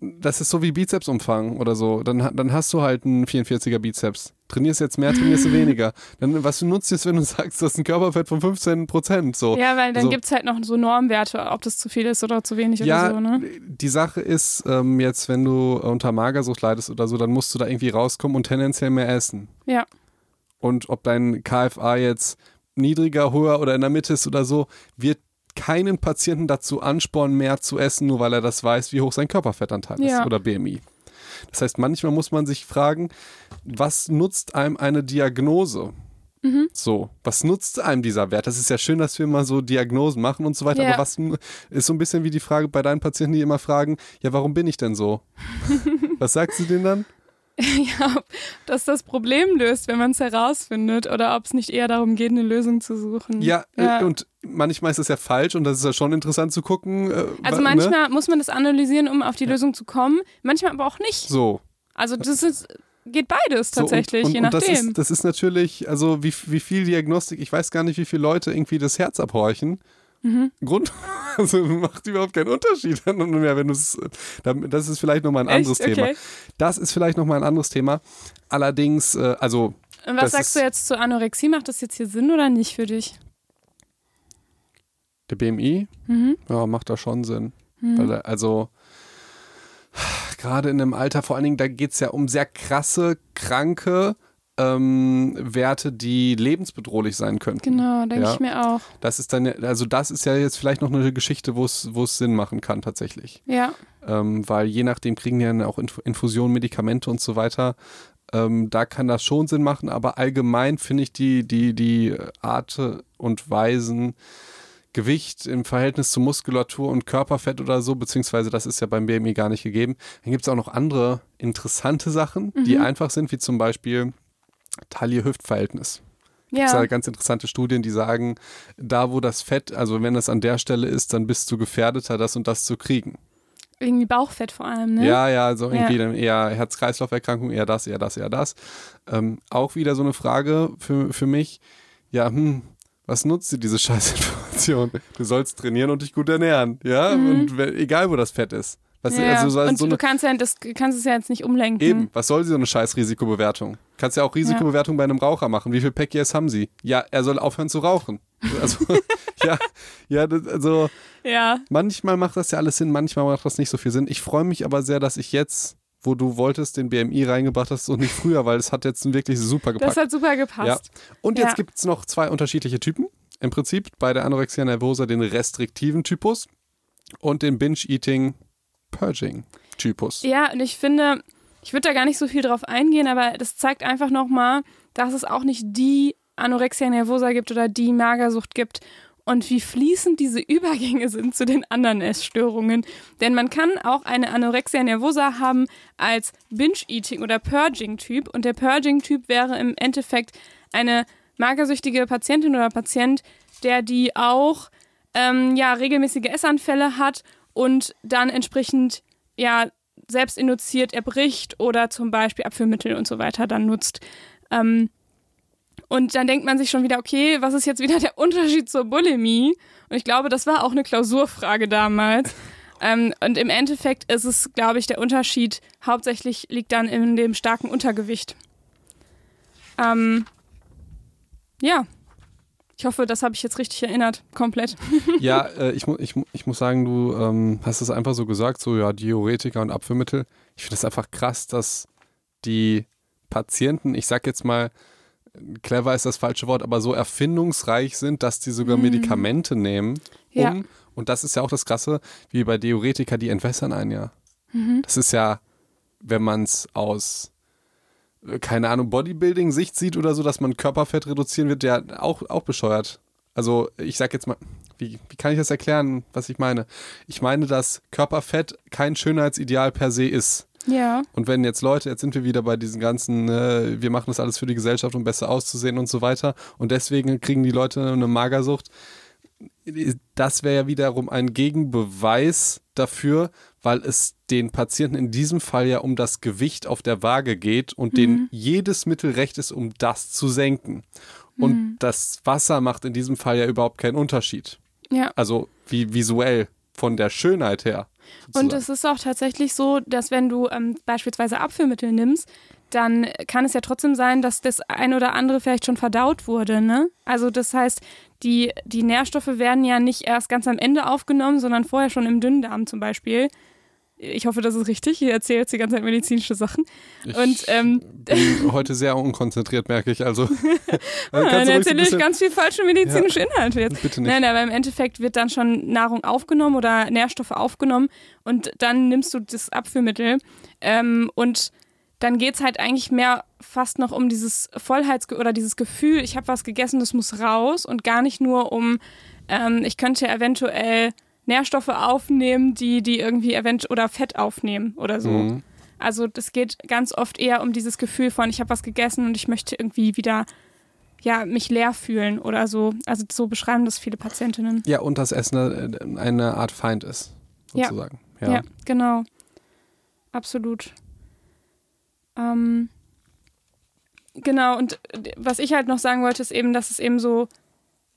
das ist so wie Bizepsumfang oder so. Dann, dann hast du halt einen 44er Bizeps. Trainierst jetzt mehr, trainierst du (laughs) weniger. Dann, was du nutzt jetzt, wenn du (laughs) sagst, das ist ein Körperfett von 15 Prozent. So. Ja, weil dann so. gibt es halt noch so Normwerte, ob das zu viel ist oder zu wenig ja, oder so. Ne? Die Sache ist, ähm, jetzt, wenn du unter Magersucht leidest oder so, dann musst du da irgendwie rauskommen und tendenziell mehr essen. Ja. Und ob dein KFA jetzt niedriger, höher oder in der Mitte ist oder so, wird keinen Patienten dazu anspornen, mehr zu essen, nur weil er das weiß, wie hoch sein Körperfettanteil ja. ist oder BMI. Das heißt, manchmal muss man sich fragen, was nutzt einem eine Diagnose? Mhm. So, was nutzt einem dieser Wert? Das ist ja schön, dass wir mal so Diagnosen machen und so weiter, ja. aber was ist so ein bisschen wie die Frage bei deinen Patienten, die immer fragen, ja, warum bin ich denn so? (laughs) was sagst du denen dann? (laughs) ja, ob das das Problem löst, wenn man es herausfindet, oder ob es nicht eher darum geht, eine Lösung zu suchen. Ja, äh, ja, und manchmal ist das ja falsch und das ist ja schon interessant zu gucken. Äh, also ne? manchmal ne? muss man das analysieren, um auf die ja. Lösung zu kommen, manchmal aber auch nicht. So. Also das ist geht beides tatsächlich, so, und, und, je nachdem. Und das, ist, das ist natürlich, also wie, wie viel Diagnostik, ich weiß gar nicht, wie viele Leute irgendwie das Herz abhorchen. Mhm. Grund, (laughs) also macht überhaupt keinen Unterschied (laughs) mehr, wenn es, das ist vielleicht nochmal ein anderes Echt? Thema. Das ist vielleicht nochmal ein anderes Thema. Allerdings, äh, also. Und was sagst du jetzt zur Anorexie? Macht das jetzt hier Sinn oder nicht für dich? Der BMI? Mhm. Ja, macht da schon Sinn. Mhm. Weil, also, (sighs) gerade in einem Alter, vor allen Dingen, da geht es ja um sehr krasse, kranke, ähm, Werte, die lebensbedrohlich sein könnten. Genau, denke ja. ich mir auch. Das ist dann, also das ist ja jetzt vielleicht noch eine Geschichte, wo es Sinn machen kann tatsächlich. Ja. Ähm, weil je nachdem kriegen die dann auch Infusionen, Medikamente und so weiter. Ähm, da kann das schon Sinn machen, aber allgemein finde ich die, die, die Art und Weisen, Gewicht im Verhältnis zu Muskulatur und Körperfett oder so, beziehungsweise das ist ja beim BMI gar nicht gegeben. Dann gibt es auch noch andere interessante Sachen, mhm. die einfach sind, wie zum Beispiel Taille-Hüft-Verhältnis. Ja. Es gibt ganz interessante Studien, die sagen, da wo das Fett, also wenn das an der Stelle ist, dann bist du gefährdeter, das und das zu kriegen. Irgendwie Bauchfett vor allem, ne? Ja, ja, also irgendwie ja. eher Herz-Kreislauf-Erkrankung, eher das, eher das, eher das. Ähm, auch wieder so eine Frage für, für mich. Ja, hm, was nutzt dir diese (laughs) Scheißinformation? Du sollst trainieren und dich gut ernähren, ja? Mhm. Und egal, wo das Fett ist. Was, Ja, also so, und so du eine, kannst, ja, das, kannst es ja jetzt nicht umlenken. eben, was soll so eine scheiß Risikobewertung? Kannst ja auch Risikobewertung bei einem Raucher machen. Wie viel Packiers haben sie? Ja, er soll aufhören zu rauchen. Also, (laughs) ja, ja, also Ja, manchmal macht das ja alles Sinn, manchmal macht das nicht so viel Sinn. Ich freue mich aber sehr, dass ich jetzt, wo du wolltest, den BMI reingebracht hast und nicht früher, weil es hat jetzt wirklich super gepackt. das hat super gepasst. Und jetzt Ja. gibt es noch zwei unterschiedliche Typen. Im Prinzip bei der Anorexia nervosa den restriktiven Typus und den Binge-Eating-Purging-Typus. Ja, und ich finde, ich würde da gar nicht so viel drauf eingehen, aber das zeigt einfach nochmal, dass es auch nicht die Anorexia nervosa gibt oder die Magersucht gibt und wie fließend diese Übergänge sind zu den anderen Essstörungen. Denn man kann auch eine Anorexia nervosa haben als Binge-Eating- oder Purging-Typ und der Purging-Typ wäre im Endeffekt eine magersüchtige Patientin oder Patient, der die auch ähm, ja, regelmäßige Essanfälle hat und dann entsprechend ja, selbst induziert erbricht oder zum Beispiel Abführmittel und so weiter dann nutzt. Ähm, und dann denkt man sich schon wieder, okay, was ist jetzt wieder der (laughs) Unterschied zur Bulimie? Und ich glaube, das war auch eine Klausurfrage damals. ähm, und im Endeffekt ist es, glaube ich, der Unterschied hauptsächlich liegt dann in dem starken Untergewicht. Ähm, ja. Ich hoffe, das habe ich jetzt richtig erinnert, komplett. (laughs) Ja, äh, ich, mu ich, mu ich muss sagen, du ähm, hast es einfach so gesagt, so ja, Diuretika und Abführmittel. Ich finde es einfach krass, dass die Patienten, ich sag jetzt mal, clever ist das falsche Wort, aber so erfindungsreich sind, dass die sogar Medikamente nehmen. Um, Ja. Und das ist ja auch das Krasse, wie bei Diuretika, die entwässern einen ja. Das ist ja, wenn man es aus, keine Ahnung, Bodybuilding-Sicht sieht oder so, dass man Körperfett reduzieren wird, ja auch, auch bescheuert. Also ich sag jetzt mal, wie, wie kann ich das erklären, was ich meine? Ich meine, dass Körperfett kein Schönheitsideal per se ist. Ja. Und wenn jetzt Leute, jetzt sind wir wieder bei diesen ganzen, äh, wir machen das alles für die Gesellschaft, um besser auszusehen und so weiter. Und deswegen kriegen die Leute eine Magersucht. Das wäre ja wiederum ein Gegenbeweis dafür, weil es den Patienten in diesem Fall ja um das Gewicht auf der Waage geht und denen jedes Mittel recht ist, um das zu senken. Und das Wasser macht in diesem Fall ja überhaupt keinen Unterschied. Ja. Also wie visuell von der Schönheit her. Und sozusagen. es ist auch tatsächlich so, dass wenn du ähm, beispielsweise Abführmittel nimmst, dann kann es ja trotzdem sein, dass das ein oder andere vielleicht schon verdaut wurde. Ne? Also das heißt, die, die Nährstoffe werden ja nicht erst ganz am Ende aufgenommen, sondern vorher schon im Dünndarm zum Beispiel. Ich hoffe, das ist richtig. Ich erzähle jetzt die ganze Zeit medizinische Sachen. Und ähm, bin heute sehr unkonzentriert, merke ich. Also, (laughs) also dann ruhig so ein erzähle ich ganz viel falsche medizinische Inhalte jetzt. Bitte nicht. Nein, aber im Endeffekt wird dann schon Nahrung aufgenommen oder Nährstoffe aufgenommen und dann nimmst du das Abführmittel ähm, und dann geht es halt eigentlich mehr fast noch um dieses Vollheits- oder dieses Gefühl, ich habe was gegessen, das muss raus und gar nicht nur um, ähm, ich könnte eventuell Nährstoffe aufnehmen, die, die irgendwie event oder Fett aufnehmen oder so. Mhm. Also das geht ganz oft eher um dieses Gefühl von, ich habe was gegessen und ich möchte irgendwie wieder ja, mich leer fühlen oder so. Also so beschreiben das viele Patientinnen. Ja, und das Essen äh, eine Art Feind ist, Ja. sozusagen. Ja, genau. Absolut. Ähm, genau, und was ich halt noch sagen wollte, ist eben, dass es eben so,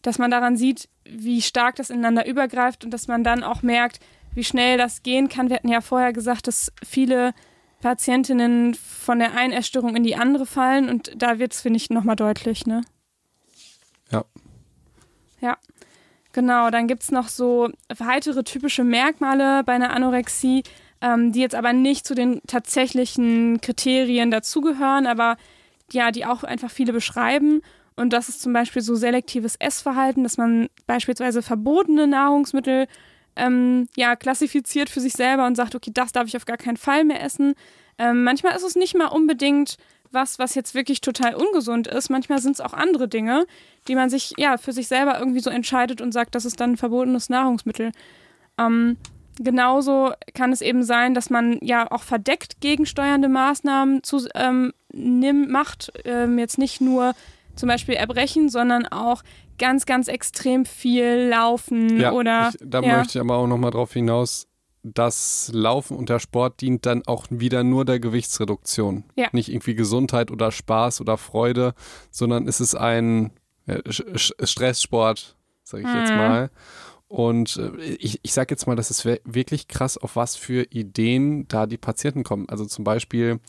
dass man daran sieht, wie stark das ineinander übergreift und dass man dann auch merkt, wie schnell das gehen kann. Wir hatten ja vorher gesagt, dass viele Patientinnen von der einen Essstörung in die andere fallen und da wird es, finde ich, nochmal deutlich, ne? Ja. Ja. Genau, dann gibt es noch so weitere typische Merkmale bei einer Anorexie, ähm, die jetzt aber nicht zu den tatsächlichen Kriterien dazugehören, aber ja, die auch einfach viele beschreiben. Und das ist zum Beispiel so selektives Essverhalten, dass man beispielsweise verbotene Nahrungsmittel ähm, ja, klassifiziert für sich selber und sagt, okay, das darf ich auf gar keinen Fall mehr essen. Ähm, manchmal ist es nicht mal unbedingt was, was jetzt wirklich total ungesund ist. Manchmal sind es auch andere Dinge, die man sich ja für sich selber irgendwie so entscheidet und sagt, das ist dann ein verbotenes Nahrungsmittel. Ähm, genauso kann es eben sein, dass man ja auch verdeckt gegensteuernde Maßnahmen zu, ähm, nimm, macht. Ähm, jetzt nicht nur zum Beispiel Erbrechen, sondern auch ganz, ganz extrem viel Laufen Ja, oder ich, da ja. möchte ich aber auch nochmal drauf hinaus, das Laufen und der Sport dient dann auch wieder nur der Gewichtsreduktion. Ja. Nicht irgendwie Gesundheit oder Spaß oder Freude, sondern es ist ein äh, Stresssport, sage ich jetzt Mhm. mal. Und äh, ich, ich sage jetzt mal, das ist wirklich krass, auf was für Ideen da die Patienten kommen. Also zum Beispiel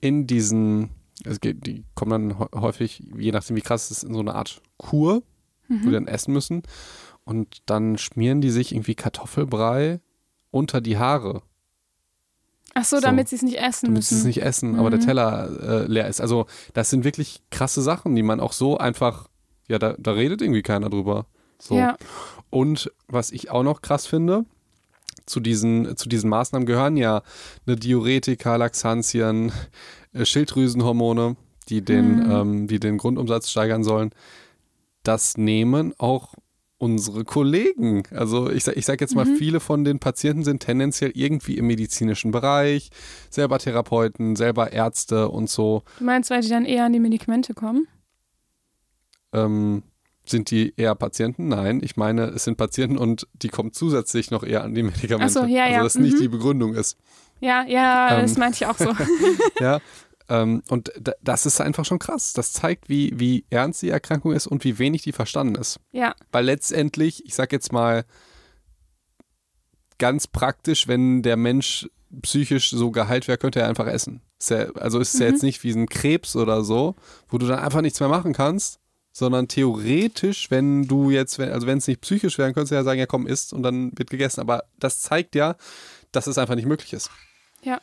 in diesen, es geht, die kommen dann häufig, je nachdem wie krass es ist, in so eine Art Kur, mhm. wo die dann essen müssen. Und dann schmieren die sich irgendwie Kartoffelbrei unter die Haare. Ach so, so. damit sie es nicht essen damit müssen. Damit sie es nicht essen, mhm. aber der mhm. Teller äh, leer ist. Also das sind wirklich krasse Sachen, die man auch so einfach, ja, da, da redet irgendwie keiner drüber. So. Ja. Und was ich auch noch krass finde, zu diesen, zu diesen Maßnahmen gehören ja eine Diuretika, Laxantien, äh, Schilddrüsenhormone, die den, mhm. ähm, die den Grundumsatz steigern sollen. Das nehmen auch unsere Kollegen. Also ich, ich sage jetzt mal, mhm. viele von den Patienten sind tendenziell irgendwie im medizinischen Bereich, selber Therapeuten, selber Ärzte und so. Du meinst, weil die dann eher an die Medikamente kommen? Ähm, sind die eher Patienten? Nein, ich meine, es sind Patienten und die kommen zusätzlich noch eher an die Medikamente. Ach so, ja, ja. Also das mhm. nicht die Begründung ist. Ja, ja, ähm, das meinte ich auch so. (laughs) ja, ähm, und das ist einfach schon krass. Das zeigt, wie, wie ernst die Erkrankung ist und wie wenig die verstanden ist. Ja. Weil letztendlich, ich sag jetzt mal, ganz praktisch, wenn der Mensch psychisch so geheilt wäre, könnte er einfach essen. Ist ja, also ist es mhm. ja jetzt nicht wie ein Krebs oder so, wo du dann einfach nichts mehr machen kannst, sondern theoretisch, wenn du jetzt, also wenn es nicht psychisch wäre, könntest du ja sagen, ja komm, isst und dann wird gegessen. Aber das zeigt ja, dass es einfach nicht möglich ist. Ja.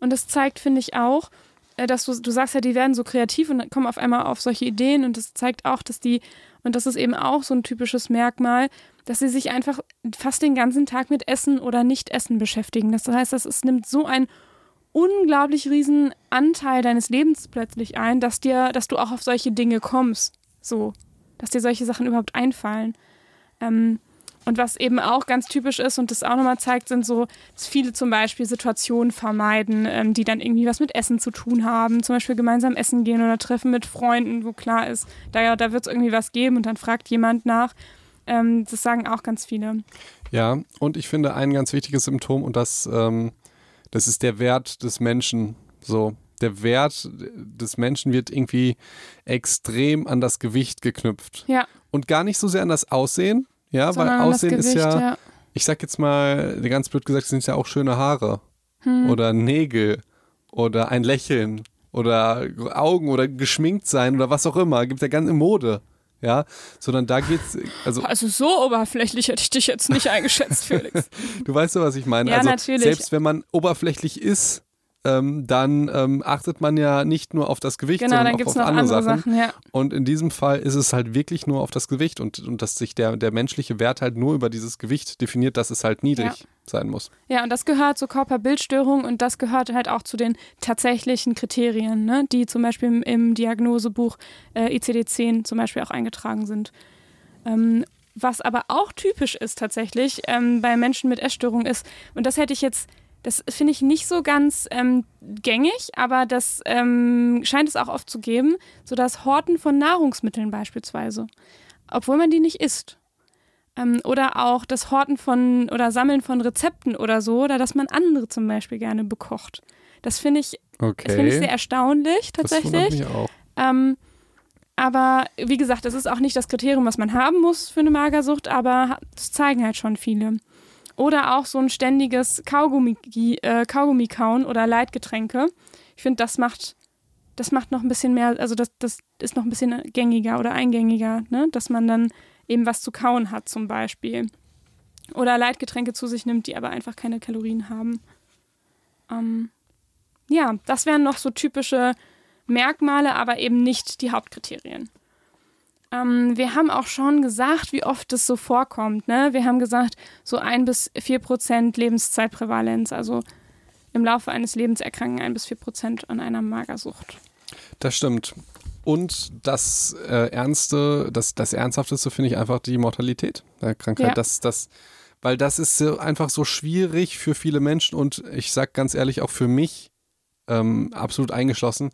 Und das zeigt, finde ich auch, äh, dass du, du sagst ja, die werden so kreativ und kommen auf einmal auf solche Ideen und das zeigt auch, dass die, und das ist eben auch so ein typisches Merkmal, dass sie sich einfach fast den ganzen Tag mit Essen oder Nicht-Essen beschäftigen. Das heißt, das, es nimmt so einen unglaublich riesen Anteil deines Lebens plötzlich ein, dass dir, dass du auch auf solche Dinge kommst. So, dass dir solche Sachen überhaupt einfallen. Ähm, und was eben auch ganz typisch ist und das auch nochmal zeigt, sind so, dass viele zum Beispiel Situationen vermeiden, ähm, die dann irgendwie was mit Essen zu tun haben. Zum Beispiel gemeinsam essen gehen oder treffen mit Freunden, wo klar ist, da, da wird es irgendwie was geben und dann fragt jemand nach. Ähm, das sagen auch ganz viele. Ja, und ich finde ein ganz wichtiges Symptom und das, ähm, das ist der Wert des Menschen. So, der Wert des Menschen wird irgendwie extrem an das Gewicht geknüpft. Ja. Und gar nicht so sehr an das Aussehen, ja, Sondern weil Aussehen Gewicht, ist ja, ja, ich sag jetzt mal, ganz blöd gesagt, sind ja auch schöne Haare hm. oder Nägel oder ein Lächeln oder Augen oder geschminkt sein oder was auch immer. Gibt ja ganz in Mode. Ja, sondern da geht's. Also, also so oberflächlich hätte ich dich jetzt nicht eingeschätzt, Felix. (laughs) du weißt ja, was ich meine. Ja, also, natürlich. Selbst wenn man oberflächlich ist, ähm, dann ähm, achtet man ja nicht nur auf das Gewicht, genau, sondern auch auf andere, andere Sachen. Sachen ja. Und in diesem Fall ist es halt wirklich nur auf das Gewicht und, und dass sich der, der menschliche Wert halt nur über dieses Gewicht definiert, dass es halt niedrig ja. sein muss. Ja, und das gehört zur Körperbildstörung und das gehört halt auch zu den tatsächlichen Kriterien, ne, die zum Beispiel im, im Diagnosebuch äh, ICD-10 zum Beispiel auch eingetragen sind. Ähm, was aber auch typisch ist tatsächlich ähm, bei Menschen mit Essstörung ist, und das hätte ich jetzt das finde ich nicht so ganz ähm, gängig, aber das ähm, scheint es auch oft zu geben, so das Horten von Nahrungsmitteln beispielsweise, obwohl man die nicht isst. Ähm, oder auch das Horten von oder Sammeln von Rezepten oder so, oder dass man andere zum Beispiel gerne bekocht. Das finde ich, okay. find ich sehr erstaunlich tatsächlich. Das mich auch. Ähm, aber wie gesagt, das ist auch nicht das Kriterium, was man haben muss für eine Magersucht, aber das zeigen halt schon viele. Oder auch so ein ständiges Kaugummi, äh, kauen oder Leitgetränke. Ich finde, das macht, das macht noch ein bisschen mehr, also das, das ist noch ein bisschen gängiger oder eingängiger, ne? dass man dann eben was zu kauen hat zum Beispiel. Oder Leitgetränke zu sich nimmt, die aber einfach keine Kalorien haben. Ähm, ja, das wären noch so typische Merkmale, aber eben nicht die Hauptkriterien. Ähm, wir haben auch schon gesagt, wie oft das so vorkommt. Ne? Wir haben gesagt, so ein bis vier Prozent Lebenszeitprävalenz, also im Laufe eines Lebens erkranken ein bis vier Prozent an einer Magersucht. Das stimmt. Und das äh, Ernste, das, das Ernsthafteste finde ich einfach die Mortalität der Krankheit. Ja. Das, das, weil das ist so, einfach so schwierig für viele Menschen und ich sage ganz ehrlich auch für mich ähm, absolut eingeschlossen,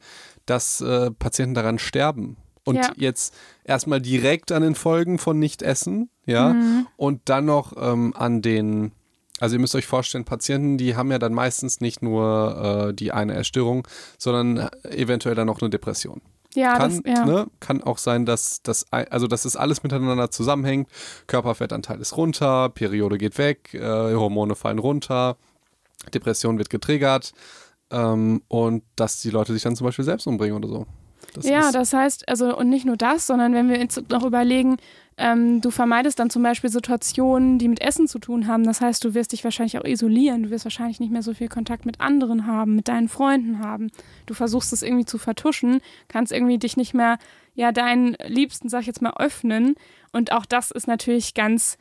dass äh, Patienten daran sterben und ja. jetzt erstmal direkt an den Folgen von Nicht-Essen, ja, mhm. und dann noch ähm, an den, also ihr müsst euch vorstellen, Patienten, die haben ja dann meistens nicht nur äh, die eine Erstörung, sondern eventuell dann noch eine Depression. Ja, kann, das, ja. ne, kann auch sein, dass das, also dass es alles miteinander zusammenhängt. Körperfettanteil ist runter, Periode geht weg, äh, Hormone fallen runter, Depression wird getriggert ähm, und dass die Leute sich dann zum Beispiel selbst umbringen oder so. Das ja, das heißt, also und nicht nur das, sondern wenn wir jetzt noch überlegen, ähm, du vermeidest dann zum Beispiel Situationen, die mit Essen zu tun haben. Das heißt, du wirst dich wahrscheinlich auch isolieren. Du wirst wahrscheinlich nicht mehr so viel Kontakt mit anderen haben, mit deinen Freunden haben. Du versuchst es irgendwie zu vertuschen, kannst irgendwie dich nicht mehr, ja, deinen Liebsten, sag ich jetzt mal, öffnen. Und auch das ist natürlich ganz,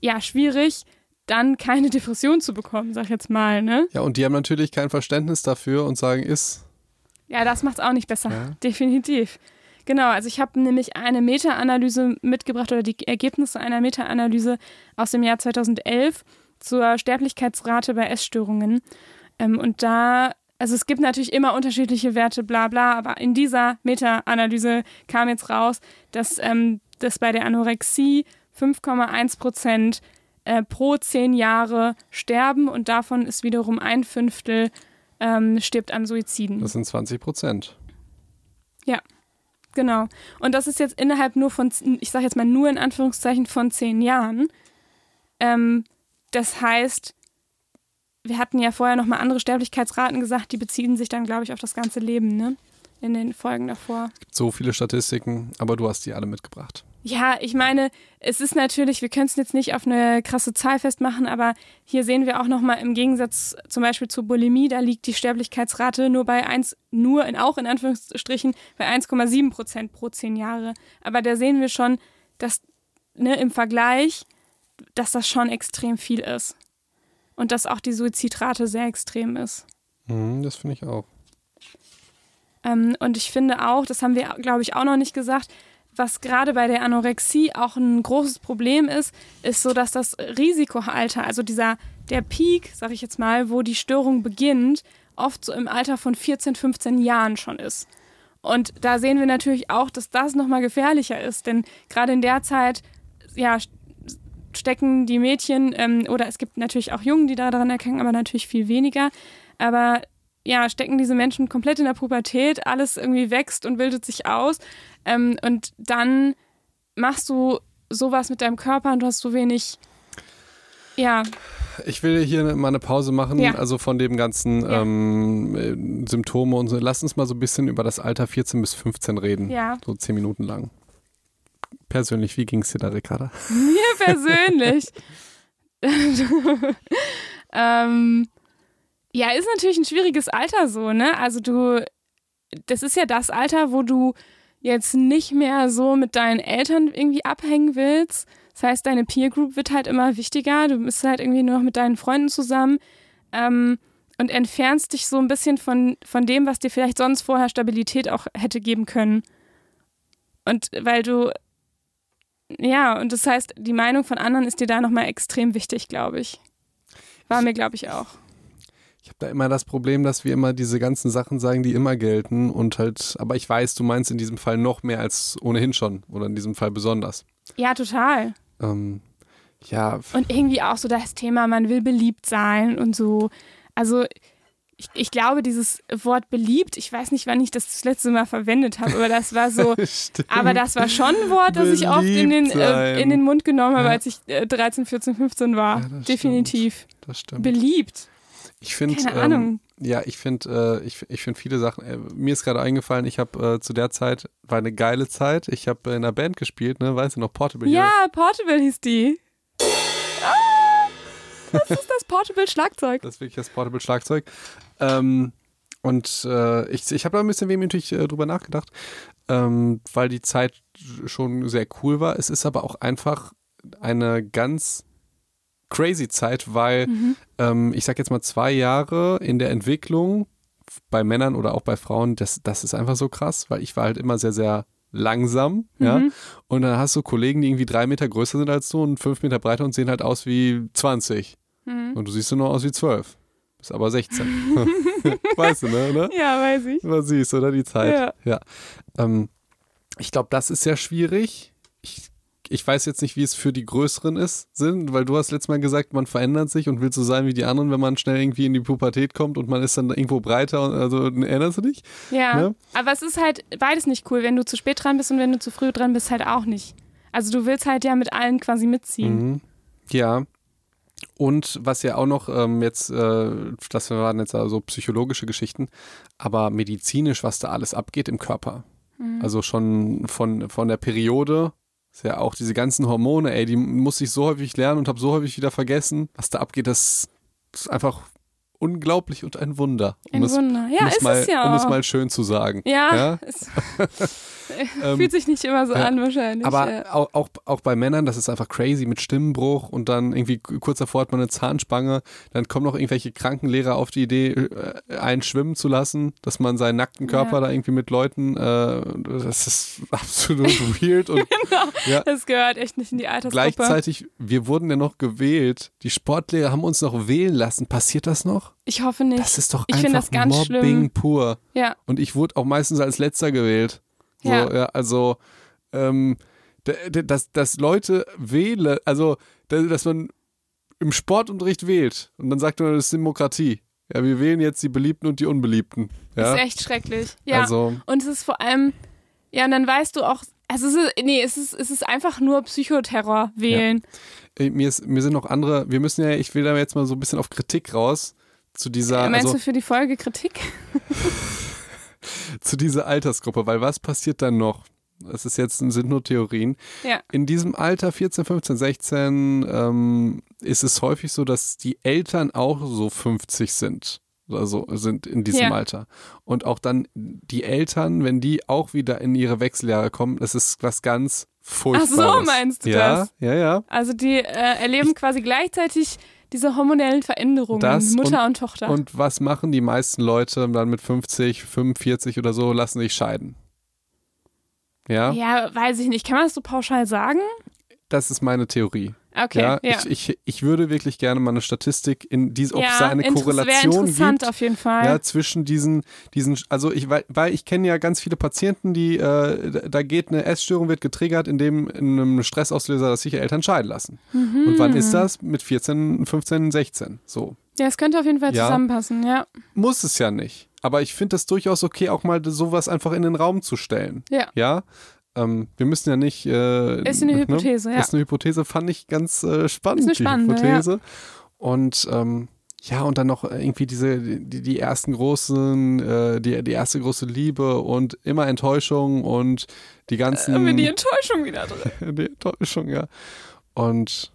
ja, schwierig dann keine Depression zu bekommen, sag ich jetzt mal, ne? Ja, und die haben natürlich kein Verständnis dafür und sagen, ist. Ja, das macht es auch nicht besser. Ja. Definitiv. Genau, also ich habe nämlich eine Meta-Analyse mitgebracht oder die Ergebnisse einer Meta-Analyse aus dem Jahr 2011 zur Sterblichkeitsrate bei Essstörungen. Ähm, und da, also es gibt natürlich immer unterschiedliche Werte, bla bla, aber in dieser Meta-Analyse kam jetzt raus, dass, ähm, dass bei der Anorexie 5,1 Prozent äh, pro zehn Jahre sterben und davon ist wiederum ein Fünftel ähm, stirbt an Suiziden. Das sind 20 Prozent. Ja. Genau. Und das ist jetzt innerhalb nur von, ich sage jetzt mal nur in Anführungszeichen von zehn Jahren. Ähm, das heißt, wir hatten ja vorher nochmal andere Sterblichkeitsraten gesagt, die beziehen sich dann, glaube ich, auf das ganze Leben, ne? In den Folgen davor. Es gibt so viele Statistiken, aber du hast die alle mitgebracht. Ja, ich meine, es ist natürlich, wir können es jetzt nicht auf eine krasse Zahl festmachen, aber hier sehen wir auch nochmal im Gegensatz zum Beispiel zur Bulimie, da liegt die Sterblichkeitsrate nur bei 1, nur in, auch in Anführungsstrichen, bei 1,7 Prozent pro zehn Jahre. Aber da sehen wir schon, dass ne, im Vergleich, dass das schon extrem viel ist. Und dass auch die Suizidrate sehr extrem ist. Mhm, das finde ich auch. Ähm, und ich finde auch, das haben wir, glaube ich, auch noch nicht gesagt, was gerade bei der Anorexie auch ein großes Problem ist, ist so, dass das Risikoalter, also dieser der Peak, sag ich jetzt mal, wo die Störung beginnt, oft so im Alter von 14, 15 Jahren schon ist. Und da sehen wir natürlich auch, dass das nochmal gefährlicher ist, denn gerade in der Zeit, ja, stecken die Mädchen, ähm, oder es gibt natürlich auch Jungen, die daran erkennen, aber natürlich viel weniger. Aber ja, stecken diese Menschen komplett in der Pubertät, alles irgendwie wächst und bildet sich aus. Ähm, und dann machst du sowas mit deinem Körper und du hast so wenig. Ja. Ich will hier mal eine Pause machen, ja. also von dem ganzen ja. ähm, Symptome und so. Lass uns mal so ein bisschen über das Alter 14 bis 15 reden. Ja. So zehn Minuten lang. Persönlich, wie ging es dir da, Ricarda? Mir persönlich. (laughs) (laughs) ähm, ja, ist natürlich ein schwieriges Alter so, ne? Also du, das ist ja das Alter, wo du jetzt nicht mehr so mit deinen Eltern irgendwie abhängen willst. Das heißt, deine Peer Group wird halt immer wichtiger. Du bist halt irgendwie nur noch mit deinen Freunden zusammen ähm, und entfernst dich so ein bisschen von, von dem, was dir vielleicht sonst vorher Stabilität auch hätte geben können. Und weil du, ja, und das heißt, die Meinung von anderen ist dir da nochmal extrem wichtig, glaube ich. War mir, glaube ich, auch. Ich habe da immer das Problem, dass wir immer diese ganzen Sachen sagen, die immer gelten und halt, aber ich weiß, du meinst in diesem Fall noch mehr als ohnehin schon oder in diesem Fall besonders. Ja, total. Ähm, ja. Und irgendwie auch so das Thema, man will beliebt sein und so. Also ich, ich, glaube, dieses Wort beliebt, ich weiß nicht, wann ich das das letzte Mal verwendet habe, aber das war so, (laughs) aber das war schon ein Wort, das beliebt ich oft in den, äh, in den Mund genommen habe, ja. als ich äh, 13, 14, 15 war. Ja, Definitiv. Stimmt. Das stimmt. Beliebt. Ich finde, ähm, ja, ich finde, äh, ich, ich finde viele Sachen. Äh, mir ist gerade eingefallen, ich habe äh, zu der Zeit war eine geile Zeit. Ich habe in einer Band gespielt, ne, weißt du noch Portable? Ja, hier. Portable hieß die. Ah, das ist das Portable Schlagzeug. Das ist wirklich das Portable Schlagzeug. Ähm, und äh, ich, ich habe da ein bisschen wehmütig äh, drüber nachgedacht, ähm, weil die Zeit schon sehr cool war. Es ist aber auch einfach eine ganz crazy Zeit, weil mhm. ähm, ich sag jetzt mal zwei Jahre in der Entwicklung bei Männern oder auch bei Frauen, das, das ist einfach so krass, weil ich war halt immer sehr, sehr langsam, mhm. ja. Und dann hast du Kollegen, die irgendwie drei Meter größer sind als du und fünf Meter breiter und sehen halt aus wie 20. Mhm. Und du siehst nur aus wie 12. Bist aber 16. (laughs) weißt du, ne? Oder? Ja, weiß ich. Was siehst, oder? Die Zeit. Ja. ja. Ähm, ich glaube, das ist sehr schwierig. Ich ich weiß jetzt nicht, wie es für die Größeren ist, sind, weil du hast letztes Mal gesagt, man verändert sich und will so sein wie die anderen, wenn man schnell irgendwie in die Pubertät kommt und man ist dann irgendwo breiter. Und, also erinnerst du dich? Ja. Ne? Aber es ist halt beides nicht cool. Wenn du zu spät dran bist und wenn du zu früh dran bist, halt auch nicht. Also du willst halt ja mit allen quasi mitziehen. Mhm. Ja. Und was ja auch noch ähm, jetzt, äh, das waren jetzt also psychologische Geschichten, aber medizinisch, was da alles abgeht im Körper. Mhm. Also schon von, von der Periode, ist ja auch diese ganzen Hormone, ey, die muss ich so häufig lernen und habe so häufig wieder vergessen. Was da abgeht, das ist einfach unglaublich und ein Wunder. Um Ein es, Wunder. Ja, um es ist mal, es ja Um es auch. mal schön zu sagen. Ja, Ja? es (laughs) (laughs) fühlt sich nicht immer so ja. an wahrscheinlich. Aber ja. auch, auch, auch bei Männern, das ist einfach crazy mit Stimmenbruch und dann irgendwie kurz davor hat man eine Zahnspange, dann kommen noch irgendwelche Krankenlehrer auf die Idee, äh, einen schwimmen zu lassen, dass man seinen nackten Körper Ja. da irgendwie mit Leuten, äh, das ist (laughs) absolut weird und ja, das gehört echt nicht in die Altersgruppe. gleichzeitig, wir wurden ja noch gewählt, die Sportlehrer haben uns noch wählen lassen, passiert das noch? Ich hoffe nicht. Das ist doch Ich einfach das ganz Mobbing schlimm. pur. ja, Und ich wurde auch meistens als letzter gewählt. So, Ja. ja. also, ähm, dass, dass Leute wählen, also, dass man im Sportunterricht wählt und dann sagt man, das ist Demokratie. Ja, wir wählen jetzt die Beliebten und die Unbeliebten. Ja, ist echt schrecklich. Ja. also, Und es ist vor allem, ja, und dann weißt du auch, also es ist, nee, es ist, es ist einfach nur Psychoterror wählen. ey, mir, ist, mir sind noch andere, wir müssen ja, ich will da jetzt mal so ein bisschen auf Kritik raus. Zu dieser, Äh, Meinst also, du für die Folge Kritik? (laughs) zu dieser Altersgruppe, weil was passiert dann noch? Das ist jetzt, sind nur Theorien. Ja. In diesem Alter, 14, 15, 16, ähm, ist es häufig so, dass die Eltern auch so 50 sind. Also sind in diesem Ja. Alter. Und auch dann die Eltern, wenn die auch wieder in ihre Wechseljahre kommen, das ist was ganz Furchtbares. meinst du ja, das? Ja, ja. Also die äh, erleben quasi gleichzeitig diese hormonellen Veränderungen, Das Mutter und, Tochter. Und was machen die meisten Leute dann mit 50, 45 oder so, lassen sich scheiden. Ja, ja, weiß ich nicht. Kann man das so pauschal sagen? das ist meine Theorie. Okay, ja, ja. Ich, ich, ich würde wirklich gerne mal eine Statistik in diese, ob ja, es da eine Korrelation interessant gibt. auf jeden Fall. Ja, zwischen diesen, diesen, also ich, weil, weil ich kenne ja ganz viele Patienten, die, äh, da- da geht eine Essstörung, wird getriggert, indem in einem Stressauslöser, dass sich Eltern scheiden lassen. Mhm. Und wann ist das? Mit 14, 15, 16. So. ja, es könnte auf jeden Fall Ja. zusammenpassen, ja. Muss es ja nicht. Aber ich finde das durchaus okay, auch mal sowas einfach in den Raum zu stellen. Ja. Ja. Ähm, wir müssen ja nicht. Äh, Ist eine ne? Hypothese, ja. Ist eine Hypothese, fand ich ganz äh, spannend. Ist eine die spannende, Hypothese. Und ähm, ja, und dann noch irgendwie diese, die, die ersten großen, äh, die, die erste große Liebe und immer Enttäuschung und die ganzen. Haben wir die Enttäuschung wieder drin. (laughs) die Enttäuschung, ja. Und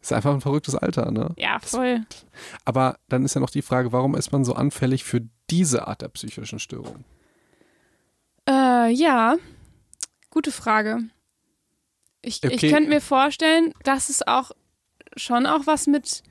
ist einfach ein verrücktes Alter, ne? Ja, voll. Aber dann ist ja noch die Frage, warum ist man so anfällig für diese Art der psychischen Störung? Äh, ja, gute Frage. Ich, ich Okay. könnte mir vorstellen, dass es auch schon auch was mit.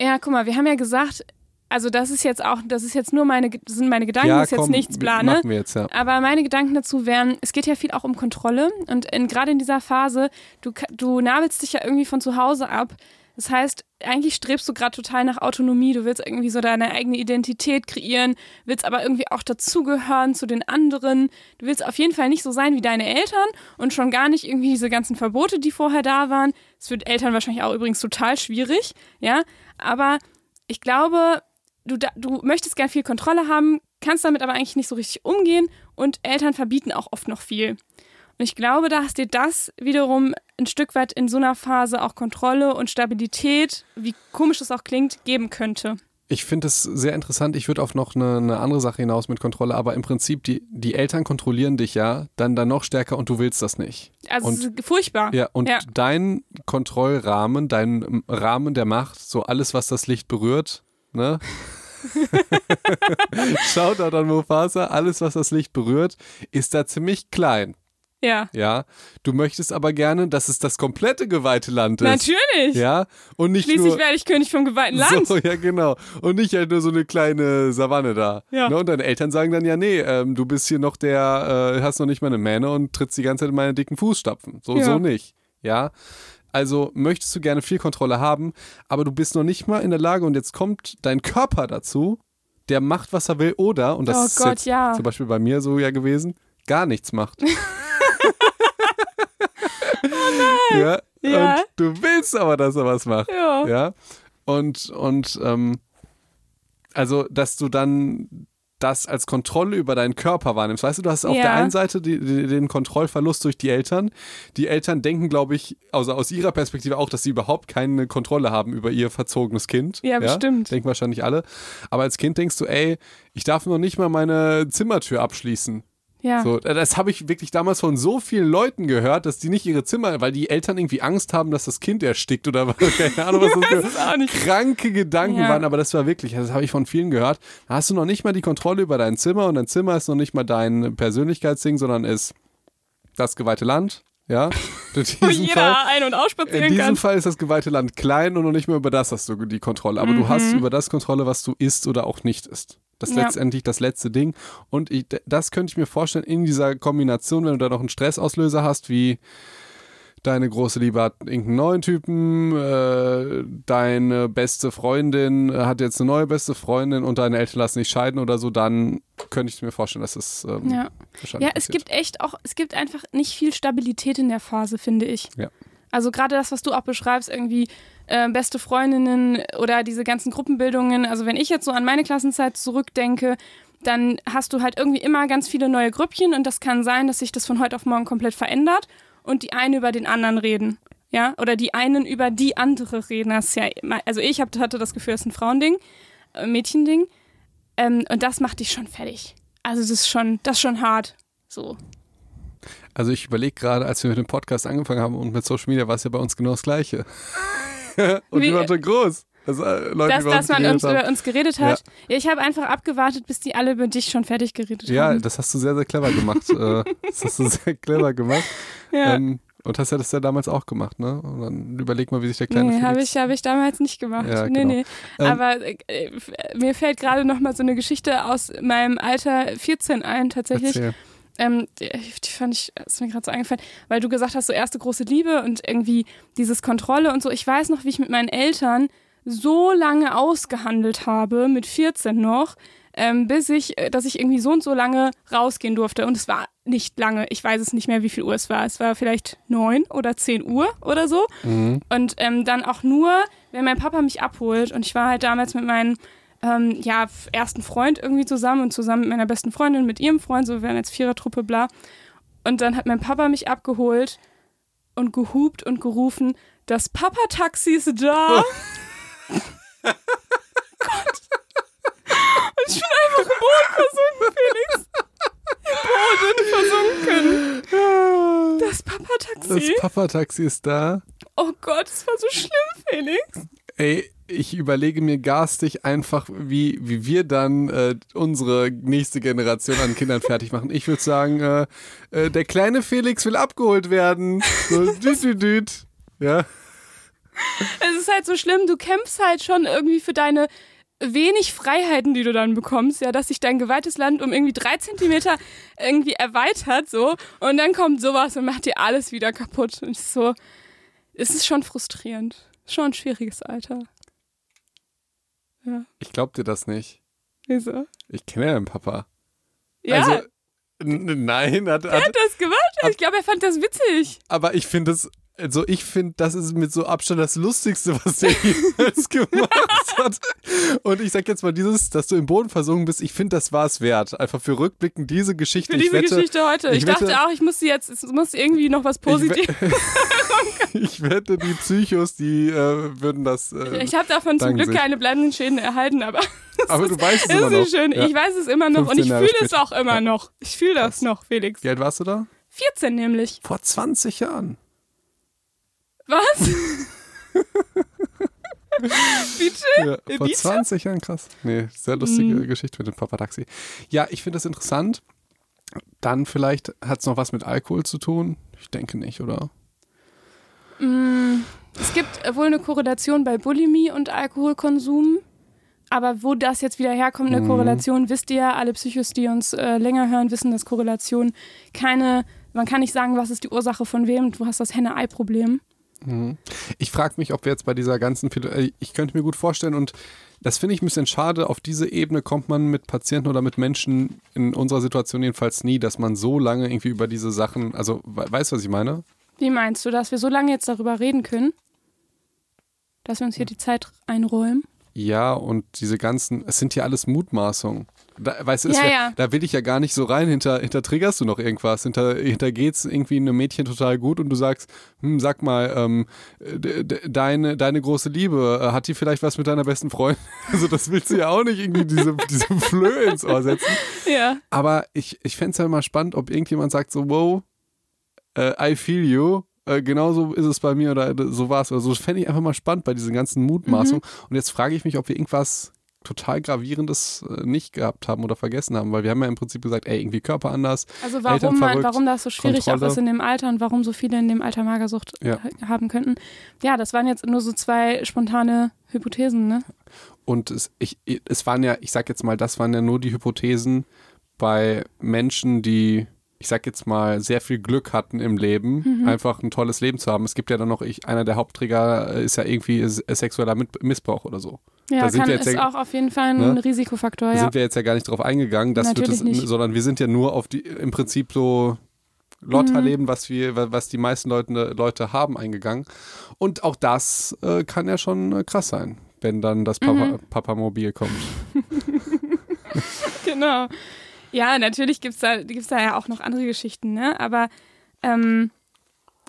Ja, guck mal, wir haben ja gesagt, also das ist jetzt auch, das ist jetzt nur meine, das sind meine Gedanken, das ist jetzt nichts ne? Machen wir jetzt, ja. Aber meine Gedanken dazu wären, es geht ja viel auch um Kontrolle und gerade in dieser Phase, du, du nabelst dich ja irgendwie von zu Hause ab. Das heißt, eigentlich strebst du gerade total nach Autonomie. Du willst irgendwie so deine eigene Identität kreieren, willst aber irgendwie auch dazugehören zu den anderen. Du willst auf jeden Fall nicht so sein wie deine Eltern und schon gar nicht irgendwie diese ganzen Verbote, die vorher da waren. Das wird Eltern wahrscheinlich auch übrigens total schwierig, ja. Aber ich glaube, du, du möchtest gern viel Kontrolle haben, kannst damit aber eigentlich nicht so richtig umgehen und Eltern verbieten auch oft noch viel. Und ich glaube, dass dir das wiederum ein Stück weit in so einer Phase auch Kontrolle und Stabilität, wie komisch das auch klingt, geben könnte. Ich finde es sehr interessant. Ich würde auf noch eine, eine andere Sache hinaus mit Kontrolle, aber im Prinzip, die, die Eltern kontrollieren dich ja dann, dann noch stärker und du willst das nicht. Also Und- furchtbar. Ja, und Ja. dein Kontrollrahmen, dein Rahmen der Macht, so alles, was das Licht berührt, ne? Schaut da dann Mufasa, alles, was das Licht berührt, ist da ziemlich klein. Ja. Ja, du möchtest aber gerne, dass es das komplette geweihte Land ist. Natürlich. Ja, und nicht Schließlich nur werde ich König vom geweihten Land. so, ja genau, und nicht halt nur so eine kleine Savanne da. Ja. Ne? Und deine Eltern sagen dann ja, nee, ähm, du bist hier noch der, äh, hast noch nicht mal eine Mähne und trittst die ganze Zeit in meine dicken Fußstapfen. So, Ja. so nicht. Ja. Also möchtest du gerne viel Kontrolle haben, aber du bist noch nicht mal in der Lage und jetzt kommt dein Körper dazu, der macht, was er will, oder, und das Oh ist Gott, ja. zum Beispiel bei mir so ja gewesen, gar nichts macht. (laughs) Oh nein. Ja, Ja. Und du willst aber, dass er was macht. Ja. Ja. Und, und ähm, also, dass du dann das als Kontrolle über deinen Körper wahrnimmst. Weißt du, du hast auf Ja. der einen Seite die, die, den Kontrollverlust durch die Eltern. Die Eltern denken, glaube ich, also aus ihrer Perspektive auch, dass sie überhaupt keine Kontrolle haben über ihr verzogenes Kind. Ja, bestimmt. Denken wahrscheinlich alle. Aber als Kind denkst du, ey, ich darf noch nicht mal meine Zimmertür abschließen. Ja. So, das habe ich wirklich damals von so vielen Leuten gehört, dass die nicht ihre Zimmer, weil die Eltern irgendwie Angst haben, dass das Kind erstickt oder (laughs) was, keine Ahnung, was das für kranke Gedanken Ja. waren, aber das war wirklich, das habe ich von vielen gehört. Da hast du noch nicht mal die Kontrolle über dein Zimmer und dein Zimmer ist noch nicht mal dein Persönlichkeitsding, sondern ist das geweihte Land. Ja, (laughs) in Wo diesem jeder Fall. ein- und In ausspazieren diesem kann. Fall ist das geweihte Land klein und noch nicht mehr über das hast du die Kontrolle. Aber du hast über das Kontrolle, was du isst oder auch nicht isst. Das ist Mhm. Ja. letztendlich das letzte Ding. Und ich, das könnte ich mir vorstellen, in dieser Kombination, wenn du da noch einen Stressauslöser hast, wie deine große Liebe hat irgendeinen neuen Typen, äh, deine beste Freundin äh, hat jetzt eine neue beste Freundin und deine Eltern lassen sich scheiden oder so, dann könnte ich mir vorstellen, dass es ähm, Ja. Ja, es passiert. gibt echt auch, es gibt einfach nicht viel Stabilität in der Phase, finde ich. Ja. Also gerade das, was du auch beschreibst, irgendwie äh, beste Freundinnen oder diese ganzen Gruppenbildungen. Also wenn ich jetzt so an meine Klassenzeit zurückdenke, dann hast du halt irgendwie immer ganz viele neue Grüppchen und das kann sein, dass sich das von heute auf morgen komplett verändert und die einen über den anderen reden. Ja, oder die einen über die andere reden. Das ist ja immer, also ich hab, hatte das Gefühl, es ist ein Frauending, äh, Mädchending. Ähm, und das macht dich schon fertig. Also das ist schon, das ist schon hart. So. Also ich überlege gerade, als wir mit dem Podcast angefangen haben und mit Social Media, war es ja bei uns genau das Gleiche. (laughs) und Wie- die waren schon groß. Also, äh, Leute, dass, über dass uns man uns, haben. über uns geredet hat. Ja, ich habe einfach abgewartet, bis die alle über dich schon fertig geredet Ja, haben. das hast du sehr, sehr clever gemacht. Äh, (laughs) das hast du sehr clever gemacht. Ja. Ähm, und hast ja das ja damals auch gemacht, ne? Und dann überleg mal, wie sich der kleine nee, habe ich, hab ich damals nicht gemacht. Ja, nee, genau. nee. Ähm, Aber äh, mir fällt gerade noch mal so eine Geschichte aus meinem Alter 14 ein, tatsächlich. Ähm, die, die fand ich, ist mir gerade so eingefallen, weil du gesagt hast, so erste große Liebe und irgendwie dieses Kontrolle und so. Ich weiß noch, wie ich mit meinen Eltern so lange ausgehandelt habe, mit 14 noch, ähm, bis ich, äh, dass ich irgendwie so und so lange rausgehen durfte. Und es war nicht lange. Ich weiß es nicht mehr, wie viel Uhr es war. Es war vielleicht neun oder zehn Uhr oder so. Mhm. Und ähm, dann auch nur, wenn mein Papa mich abholt. Und ich war halt damals mit meinem ähm, ja, ersten Freund irgendwie zusammen und zusammen mit meiner besten Freundin, mit ihrem Freund, so wir wären jetzt Vierertruppe, bla. Und dann hat mein Papa mich abgeholt und gehupt und gerufen, das Papa-Taxi ist da. (laughs) Gott. Ich bin einfach im Boden versunken, Felix. Im Boden versunken. Das Das Papa-Taxi. Papa-Taxi ist da. Oh Gott, es war so schlimm, Felix. Ey, ich überlege mir garstig einfach, wie, wie wir dann äh, unsere nächste Generation an Kindern fertig machen. Ich würde sagen, äh, äh, der kleine Felix will abgeholt werden. So, (laughs) düt, düt, düt. Ja. Es ist halt so schlimm, du kämpfst halt schon irgendwie für deine wenig Freiheiten, die du dann bekommst, ja, dass sich dein geweihtes Land um irgendwie drei Zentimeter irgendwie erweitert, so, und dann kommt sowas und macht dir alles wieder kaputt. Und es ist so, es ist schon frustrierend. Schon ein schwieriges Alter. Ja, Ich glaub dir das nicht. wieso? Ich kenne ja deinen Papa. Ja, Also, nein, hat, er hat, hat das gemacht. Ich glaube, er fand das witzig. aber ich finde es, also ich finde, das ist mit so Abstand das Lustigste, was der (laughs) jemals gemacht hat. Und ich sag jetzt mal dieses, dass du im Boden versunken bist, ich finde, das war es wert. Einfach für rückblickend diese Geschichte. Für ich diese wette, Geschichte heute. Ich, ich dachte wette- auch, ich muss sie jetzt, es muss irgendwie noch was Positives. (laughs) (laughs) Ich wette, die Psychos, die äh, würden das. Äh, Ich habe davon zum Glück sich. keine bleibenden Schäden erhalten, aber aber du weißt es immer noch. schön. Ja. Ich weiß es immer noch und 15 ich fühle es auch immer Ja. noch. Ich fühle das noch, Felix. Wie alt warst du da? 14 nämlich. Vor 20 Jahren. Was? (laughs) Bitte? Ja, vor Bitte? 20 Jahren, krass. Nee, sehr lustige Mhm. Geschichte mit dem Papa-Taxi. Ja, ich finde das interessant. Dann vielleicht hat es noch was mit Alkohol zu tun. Ich denke nicht, oder? Mm, Es gibt wohl eine Korrelation bei Bulimie und Alkoholkonsum. Aber wo das jetzt wieder herkommt, eine Mhm. Korrelation, wisst ihr, alle Psychos, die uns äh, länger hören, wissen, dass Korrelation keine, man kann nicht sagen, was ist die Ursache von wem, du hast das Henne-Ei-Problem. Mhm. Ich frage mich, ob wir jetzt bei dieser ganzen, äh, ich könnte mir gut vorstellen und das finde ich ein bisschen schade, auf diese Ebene kommt man mit Patienten oder mit Menschen in unserer Situation jedenfalls nie, dass man so lange irgendwie über diese Sachen, also we weißt du, was ich meine? Wie meinst du, dass wir so lange jetzt darüber reden können? Dass wir uns hier die Zeit einräumen? Ja, und diese ganzen, es sind hier alles Mutmaßungen. Da, weißt du, Ja, wär, ja. da will ich ja gar nicht so rein. Hinter, hinter triggerst du noch irgendwas. Hinter, hinter geht's irgendwie einem Mädchen total gut und du sagst, hm, sag mal, ähm, deine, deine große Liebe, äh, hat die vielleicht was mit deiner besten Freundin? (laughs) Also das willst du ja auch nicht irgendwie diese, diese Flöhe ins Ohr setzen. Ja. Aber ich, ich fände es ja mal spannend, ob irgendjemand sagt so, wow, äh, I feel you. Äh, genauso ist es bei mir oder so war es. Also das fände ich einfach mal spannend bei diesen ganzen Mutmaßungen. Und jetzt frage ich mich, ob wir irgendwas total Gravierendes äh, nicht gehabt haben oder vergessen haben, weil wir haben ja im Prinzip gesagt, ey, irgendwie Körper anders. Also Eltern warum, man, verrückt, warum das so schwierig Kontrolle. auch ist in dem Alter und warum so viele in dem Alter Magersucht Ja. ha- haben könnten. Ja, das waren jetzt nur so zwei spontane Hypothesen, ne? Und es, ich, es waren ja, ich sag jetzt mal, das waren ja nur die Hypothesen bei Menschen, die, ich sag jetzt mal, sehr viel Glück hatten im Leben, Mhm. einfach ein tolles Leben zu haben. Es gibt ja dann noch, ich, einer der Hauptträger äh, ist ja irgendwie äh, sexueller Missbrauch oder so. Ja, Da sind kann, wir jetzt ist ja- auch auf jeden Fall ein Ne? Risikofaktor, Da ja. sind wir jetzt ja gar nicht drauf eingegangen, das wird Natürlich es, nicht. sondern wir sind ja nur auf die, im Prinzip so Mhm. Lotterleben, was wir, was die meisten Leute, Leute haben, eingegangen. Und auch das äh, kann ja schon äh, krass sein, wenn dann das Papa, Mhm. Papamobil kommt. (laughs) Genau. Ja, natürlich gibt es da, gibt's da ja auch noch andere Geschichten, ne? Aber, ähm,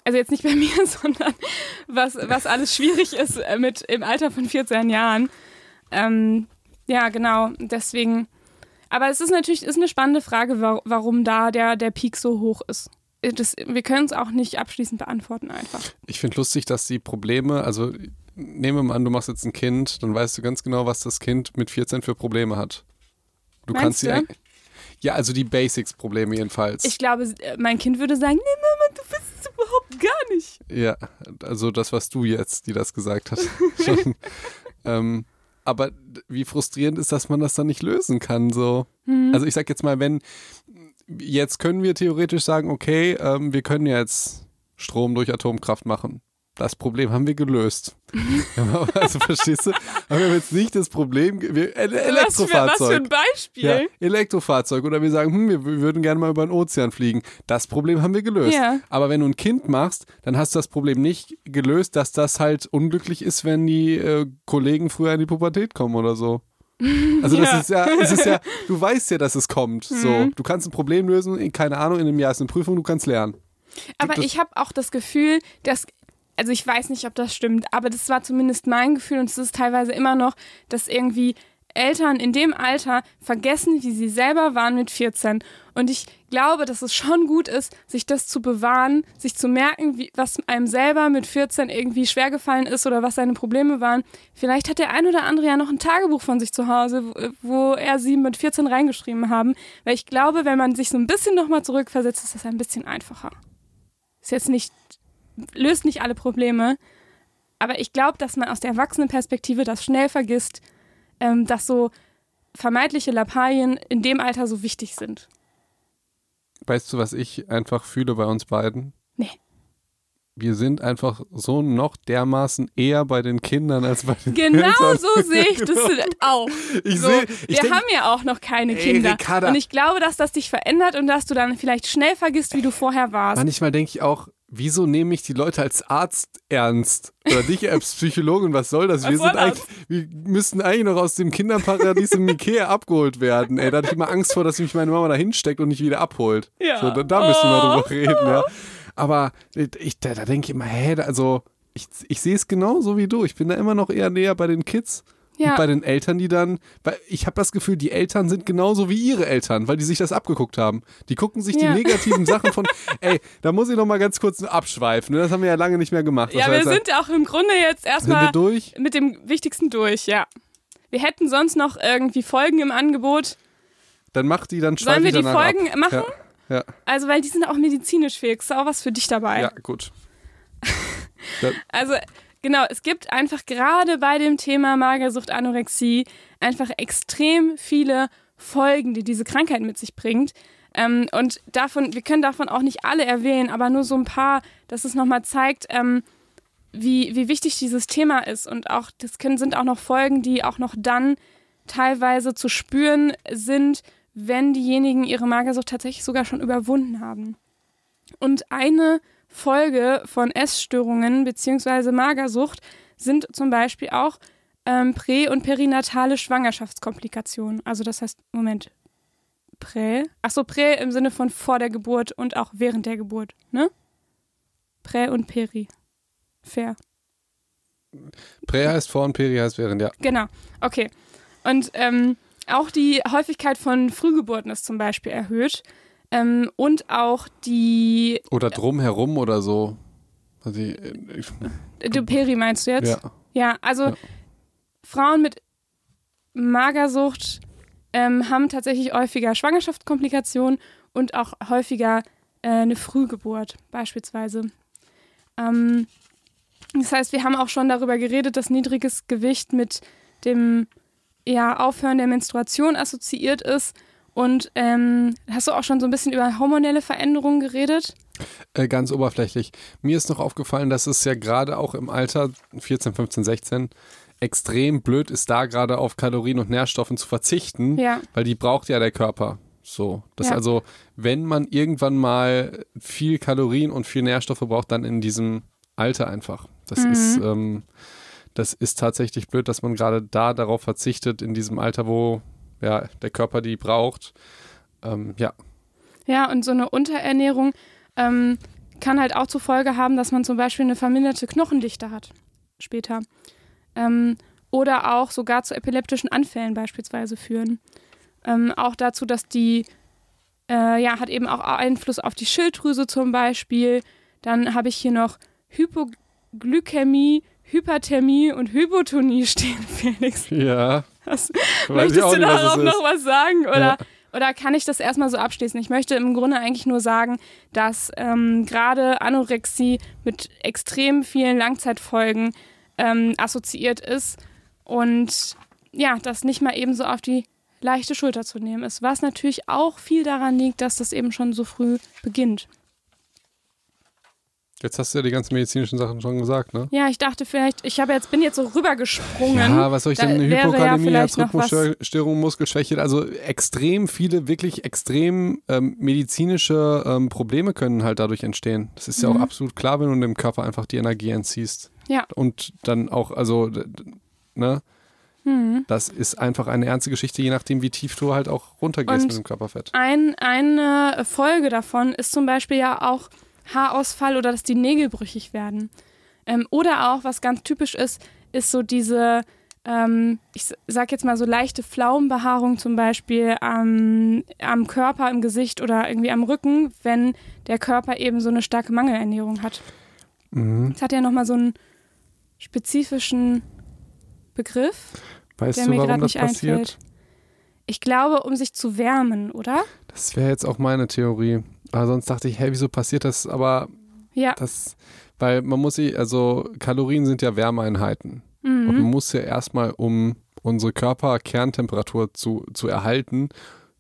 also jetzt nicht bei (laughs) mir, sondern was, was alles schwierig ist äh, mit im Alter von 14 Jahren. Ähm, ja, genau. Deswegen. Aber es ist natürlich ist eine spannende Frage, wa warum da der, der Peak so hoch ist. Äh, Das, wir können es auch nicht abschließend beantworten einfach. Ich finde lustig, dass die Probleme, also nehmen wir mal an, du machst jetzt ein Kind, dann weißt du ganz genau, was das Kind mit 14 für Probleme hat. Du Meinst kannst du? sie. Ja, also die Basics-Probleme jedenfalls. Ich glaube, äh, mein Kind würde sagen, nee, Mama, du bist es überhaupt gar nicht. Ja, also das, was du jetzt, die das gesagt hat. (laughs) Ähm, aber wie frustrierend ist, dass man das dann nicht lösen kann. So. Mhm. Also ich sag jetzt mal, wenn jetzt können wir theoretisch sagen, okay, ähm, wir können jetzt Strom durch Atomkraft machen. Das Problem haben wir gelöst. Ja, also verstehst du? Aber wir haben jetzt nicht das Problem, wir, Ele Was für, was für Elektrofahrzeug. ein Beispiel. Ja, Elektrofahrzeug. Oder wir sagen, hm, wir, wir würden gerne mal über den Ozean fliegen. Das Problem haben wir gelöst. Ja. Aber wenn du ein Kind machst, dann hast du das Problem nicht gelöst, dass das halt unglücklich ist, wenn die äh, Kollegen früher in die Pubertät kommen oder so. Also das Ja. ist ja, es ist ja, du weißt ja, dass es kommt. So, Mhm. du kannst ein Problem lösen, keine Ahnung, in einem Jahr ist eine Prüfung, du kannst lernen. Aber ich habe auch das Gefühl, dass, also ich weiß nicht, ob das stimmt, aber das war zumindest mein Gefühl und es ist teilweise immer noch, dass irgendwie Eltern in dem Alter vergessen, wie sie selber waren mit 14. Und ich glaube, dass es schon gut ist, sich das zu bewahren, sich zu merken, wie, was einem selber mit 14 irgendwie schwer gefallen ist oder was seine Probleme waren. Vielleicht hat der ein oder andere ja noch ein Tagebuch von sich zu Hause, wo, wo er sie mit 14 reingeschrieben haben. Weil ich glaube, wenn man sich so ein bisschen nochmal zurückversetzt, ist das ein bisschen einfacher ist jetzt nicht, löst nicht alle Probleme, aber ich glaube, dass man aus der Erwachsenenperspektive das schnell vergisst, ähm, dass so vermeintliche Lappalien in dem Alter so wichtig sind. Weißt du, was ich einfach fühle bei uns beiden? Nee. Wir sind einfach so noch dermaßen eher bei den Kindern als bei den Genau Eltern. so sehe ich das (laughs) (laughs) auch. Ich So, sehe, ich wir denk, haben ja auch noch keine Ey, Kinder. Ricarda. Und ich glaube, dass das dich verändert und dass du dann vielleicht schnell vergisst, wie du vorher warst. manchmal denke ich auch, wieso nehme ich die Leute als Arzt ernst? Oder dich als Psychologin, was soll das? Was Wir, sind eigentlich, wir müssten eigentlich noch aus dem Kinderparadies im Ikea abgeholt werden. Ey, da hatte ich immer Angst vor, dass mich meine Mama da hinsteckt und nicht wieder abholt. Ja. So, da, da müssen wir Oh. drüber reden, ja. Aber ich, da, da denke ich immer, hä, also ich, ich sehe es genauso wie du. Ich bin da immer noch eher näher bei den Kids. Ja. Und bei den Eltern, die dann, weil ich habe das Gefühl, die Eltern sind genauso wie ihre Eltern, weil die sich das abgeguckt haben. Die gucken sich Ja. die negativen Sachen von, (laughs) ey, da muss ich noch mal ganz kurz abschweifen. ne? Das haben wir ja lange nicht mehr gemacht. Ja, wir sind auch im Grunde jetzt erstmal durch. mit dem Wichtigsten durch, ja. Wir hätten sonst noch irgendwie Folgen im Angebot. Dann mach die, dann schweife Sollen wir die Folgen ab. machen? Ja, Also, weil die sind auch medizinisch fähig. Ist auch was für dich dabei. ja, ja, gut. (laughs) Also, genau, es gibt einfach gerade bei dem Thema Magersucht, Anorexie einfach extrem viele Folgen, die diese Krankheit mit sich bringt. Ähm, und davon, wir können davon auch nicht alle erwähnen, aber nur so ein paar, dass es nochmal zeigt, ähm, wie, wie wichtig dieses Thema ist. Und auch, das können, sind auch noch Folgen, die auch noch dann teilweise zu spüren sind, wenn diejenigen ihre Magersucht tatsächlich sogar schon überwunden haben. Und eine Folge von Essstörungen bzw. Magersucht sind zum Beispiel auch ähm, prä- und perinatale Schwangerschaftskomplikationen. Also das heißt, Moment, prä? Achso, prä im Sinne von vor der Geburt und auch während der Geburt, ne? Prä und peri. Fair. Prä heißt vor und Peri heißt während, ja. Genau, okay. Und ähm, auch die Häufigkeit von Frühgeburten ist zum Beispiel erhöht. Ähm, und auch die. Oder drumherum oder so. Also die, ich, Du Peri meinst du jetzt? ja. Ja, also Ja. Frauen mit Magersucht ähm, haben tatsächlich häufiger Schwangerschaftskomplikationen und auch häufiger äh, eine Frühgeburt beispielsweise. Ähm, das heißt, wir haben auch schon darüber geredet, dass niedriges Gewicht mit dem ja, Aufhören der Menstruation assoziiert ist. Und ähm, hast du auch schon so ein bisschen über hormonelle Veränderungen geredet? Äh, ganz oberflächlich. Mir ist noch aufgefallen, dass es ja gerade auch im Alter 14, 15, 16 extrem blöd ist, da gerade auf Kalorien und Nährstoffen zu verzichten, Ja. weil die braucht ja der Körper. So. Das Ja. also, wenn man irgendwann mal viel Kalorien und viel Nährstoffe braucht, dann in diesem Alter einfach. Das Mhm. ist, ähm, das ist tatsächlich blöd, dass man gerade da darauf verzichtet, in diesem Alter, wo ja, der Körper die braucht. Ähm, ja, Ja, und so eine Unterernährung ähm, kann halt auch zur Folge haben, dass man zum Beispiel eine verminderte Knochendichte hat später. Ähm, oder auch sogar zu epileptischen Anfällen beispielsweise führen. Ähm, auch dazu, dass die, äh, ja, hat eben auch Einfluss auf die Schilddrüse zum Beispiel. Dann habe ich hier noch Hypoglykämie, Hyperthermie und Hypotonie stehen, (laughs) Felix. ja. Ich Möchtest du darauf noch was sagen? Oder, Ja. oder kann ich das erstmal so abschließen? Ich möchte im Grunde eigentlich nur sagen, dass ähm, gerade Anorexie mit extrem vielen Langzeitfolgen ähm, assoziiert ist und ja, das nicht mal eben so auf die leichte Schulter zu nehmen ist. Was natürlich auch viel daran liegt, dass das eben schon so früh beginnt. Jetzt hast du ja die ganzen medizinischen Sachen schon gesagt, ne? Ja, ich dachte vielleicht, ich habe jetzt bin jetzt so rübergesprungen. Ja, was soll ich Da denn? Ja Hypokalämie, was- Herzrhythmusstörung, Muskelschwäche. Also extrem viele, wirklich extrem ähm, medizinische ähm, Probleme können halt dadurch entstehen. Das ist ja Mhm. auch absolut klar, wenn du dem Körper einfach die Energie entziehst. Ja. Und dann auch, also, ne? Mhm. Das ist einfach eine ernste Geschichte, je nachdem, wie tief du halt auch runtergehst Und mit dem Körperfett. Ein, eine Folge davon ist zum Beispiel ja auch Haarausfall oder dass die Nägel brüchig werden. Ähm, oder auch, was ganz typisch ist, ist so diese, ähm, ich sag jetzt mal so leichte Pflaumenbehaarung zum Beispiel am, am Körper, im Gesicht oder irgendwie am Rücken, wenn der Körper eben so eine starke Mangelernährung hat. Mhm. Das hat ja nochmal so einen spezifischen Begriff, Weißt der du, mir warum gerade das nicht passiert? einfällt. Ich glaube, um sich zu wärmen, oder? Das wäre jetzt auch meine Theorie. Aber sonst dachte ich, hey, wieso passiert das? Aber Ja. das, weil man muss sie, also Kalorien sind ja Wärmeeinheiten. Und man Mhm. muss ja erstmal, um unsere Körperkerntemperatur zu, zu erhalten,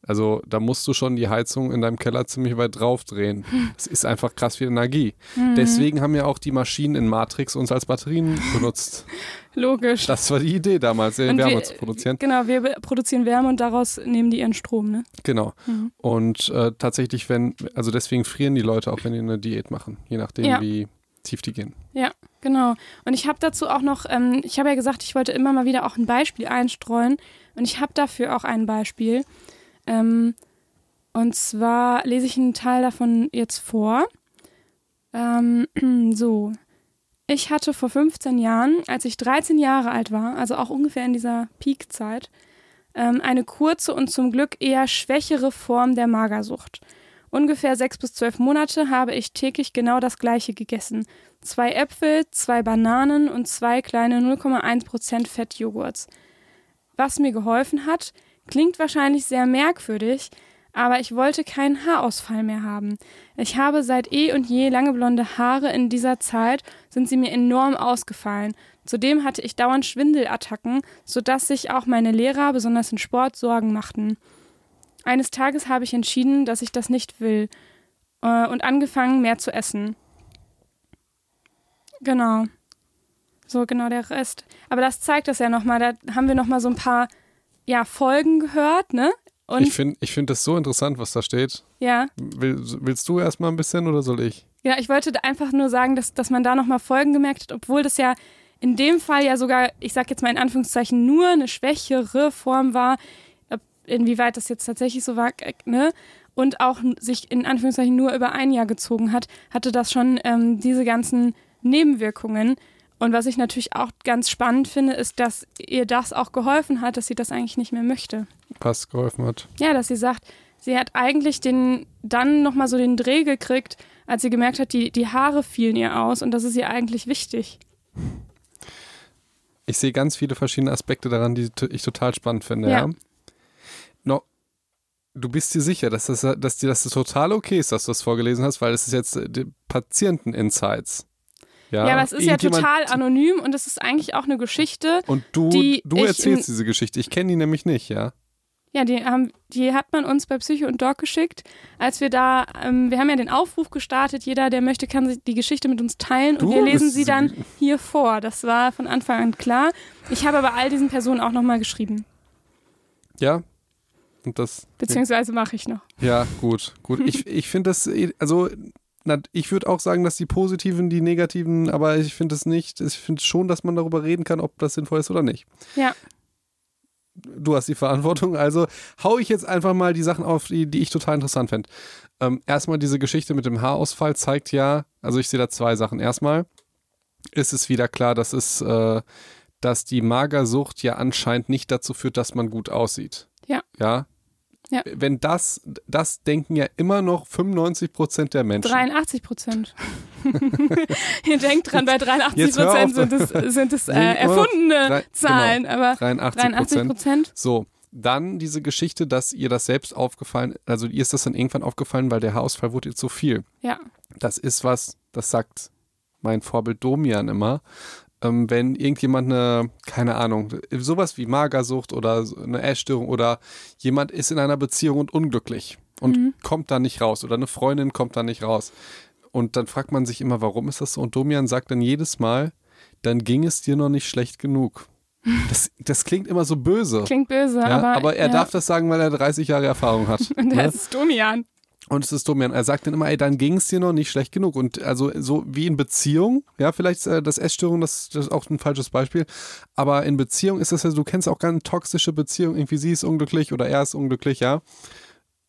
also da musst du schon die Heizung in deinem Keller ziemlich weit draufdrehen. Das ist einfach krass viel Energie. Mhm. Deswegen haben ja auch die Maschinen in Matrix uns als Batterien benutzt. (laughs) Logisch. Das war die Idee damals, Und Wärme wir- zu produzieren. Genau, wir produzieren Wärme und daraus nehmen die ihren Strom, ne? Genau. Mhm. Und äh, tatsächlich, wenn, also deswegen frieren die Leute auch, wenn die eine Diät machen, je nachdem, Ja. wie tief die gehen. Genau. Und ich habe dazu auch noch, ähm, ich habe ja gesagt, ich wollte immer mal wieder auch ein Beispiel einstreuen. Und ich habe dafür auch ein Beispiel. Ähm, und zwar lese ich einen Teil davon jetzt vor. Ähm, (clears throat) so. Ich hatte vor 15 Jahren, als ich 13 Jahre alt war, also auch ungefähr in dieser Peakzeit, ähm, eine kurze und zum Glück eher schwächere Form der Magersucht. Ungefähr sechs bis zwölf Monate habe ich täglich genau das gleiche gegessen. Zwei Äpfel, zwei Bananen und zwei kleine 0,1% Fettjoghurts. Was mir geholfen hat, klingt wahrscheinlich sehr merkwürdig, aber ich wollte keinen Haarausfall mehr haben. Ich habe seit eh und je lange blonde Haare. In dieser Zeit sind sie mir enorm ausgefallen. Zudem hatte ich dauernd Schwindelattacken, sodass sich auch meine Lehrer, besonders in Sport, Sorgen machten. Eines Tages habe ich entschieden, dass ich das nicht will äh, und angefangen, mehr zu essen. Genau. So, genau der Rest. Aber das zeigt das ja nochmal. Da haben wir nochmal so ein paar ja, Folgen gehört, ne? Und ich finde ich find das so interessant, was da steht. ja, Will, willst du erstmal ein bisschen oder soll ich? Ja, ich wollte einfach nur sagen, dass, dass man da nochmal Folgen gemerkt hat, obwohl das ja in dem Fall ja sogar, ich sag jetzt mal in Anführungszeichen, nur eine schwächere Form war, inwieweit das jetzt tatsächlich so war, ne? Und auch sich in Anführungszeichen nur über ein Jahr gezogen hat, hatte das schon ähm, diese ganzen Nebenwirkungen. Und was ich natürlich auch ganz spannend finde, ist, dass ihr das auch geholfen hat, dass sie das eigentlich nicht mehr möchte. Was geholfen hat? Ja, dass sie sagt, sie hat eigentlich den dann nochmal so den Dreh gekriegt, als sie gemerkt hat, die, die Haare fielen ihr aus und das ist ihr eigentlich wichtig. Ich sehe ganz viele verschiedene Aspekte daran, die ich total spannend finde, ja. ja. No, du bist dir sicher, dass, das, dass dir das total okay ist, dass du das vorgelesen hast, weil es ist jetzt äh, Patienten-Insights. Ja, ja, aber es ist ja total anonym und es ist eigentlich auch eine Geschichte. Und du, du erzählst diese Geschichte. Ich kenne die nämlich nicht, ja. Ja, die, haben, die hat man uns bei Psycho und Doc geschickt, als wir da, ähm, wir haben ja den Aufruf gestartet, jeder, der möchte, kann die Geschichte mit uns teilen du und wir lesen sie dann hier vor. Das war von Anfang an klar. Ich habe aber all diesen Personen auch nochmal geschrieben. Ja. Und das. Beziehungsweise mache ich noch. Ja, gut, gut. ich ich finde das, also ich würde auch sagen, dass die positiven, die negativen, aber ich finde es nicht. Ich finde schon, dass man darüber reden kann, ob das sinnvoll ist oder nicht. Ja du hast die Verantwortung. Also hau ich jetzt einfach mal die Sachen auf, die, die ich total interessant fände. Ähm, erstmal diese Geschichte mit dem Haarausfall zeigt ja, also ich sehe da zwei Sachen. Erstmal ist es wieder klar, dass es, äh, dass die Magersucht ja anscheinend nicht dazu führt, dass man gut aussieht. Ja. Ja. Ja. Wenn das, das denken ja immer noch 95 Prozent der Menschen. 83 Prozent. (laughs) Ihr denkt dran, bei 83 Prozent sind es, sind es äh, erfundene drei, Zahlen, genau, aber 83 Prozent. So, dann diese Geschichte, dass ihr das selbst aufgefallen, also ihr ist das dann irgendwann aufgefallen, weil der Haarausfall wurde ihr zu viel. Ja. Das ist was, das sagt mein Vorbild Domian immer ähm, wenn irgendjemand eine, keine Ahnung, sowas wie Magersucht oder eine Essstörung oder jemand ist in einer Beziehung und unglücklich und mhm. kommt da nicht raus oder eine Freundin kommt da nicht raus. Und dann fragt man sich immer, warum ist das so? Und Domian sagt dann jedes Mal, dann ging es dir noch nicht schlecht genug. (laughs) Das, das klingt immer so böse. Klingt böse, ja, aber. Aber er ja. darf das sagen, weil er 30 Jahre Erfahrung hat. (laughs) Und er ne? ist Domian. Und es ist Domian. Er sagt dann immer, ey, dann ging es dir noch nicht schlecht genug. Und also so wie in Beziehung, ja, vielleicht ist äh, das Essstörung, das, das, ist auch ein falsches Beispiel. Aber in Beziehung ist das ja, du kennst auch ganz toxische Beziehungen, irgendwie sie ist unglücklich oder er ist unglücklich, ja.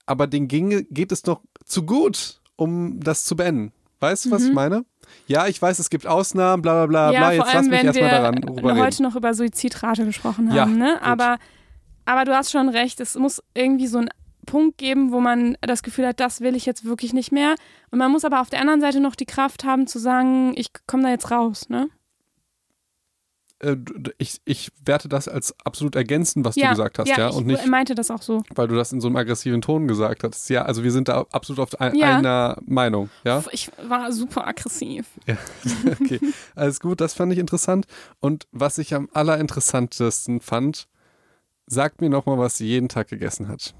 Aber den ging, geht es doch zu gut, um das zu beenden. Weißt du, was mhm. ich meine? Ja, ich weiß, es gibt Ausnahmen, bla bla bla ja, bla. Jetzt allem, lass mich erstmal daran rüber heute noch über Suizidrate gesprochen haben, ja, ne? Aber, aber du hast schon recht, es muss irgendwie so ein Punkt geben, wo man das Gefühl hat, das will ich jetzt wirklich nicht mehr. Und man muss aber auf der anderen Seite noch die Kraft haben zu sagen, ich komme da jetzt raus, ne? Äh, ich, ich werte das als absolut ergänzend, was ja, du gesagt hast, ja. ja? Und nicht, meinte das auch so. Weil du das in so einem aggressiven Ton gesagt hast. Ja, also wir sind da absolut auf ein, ja. einer Meinung, ja? Ich war super aggressiv. Ja, (laughs) okay. Alles gut, das fand ich interessant. Und was ich am allerinteressantesten fand, sagt mir nochmal, was sie jeden Tag gegessen hat.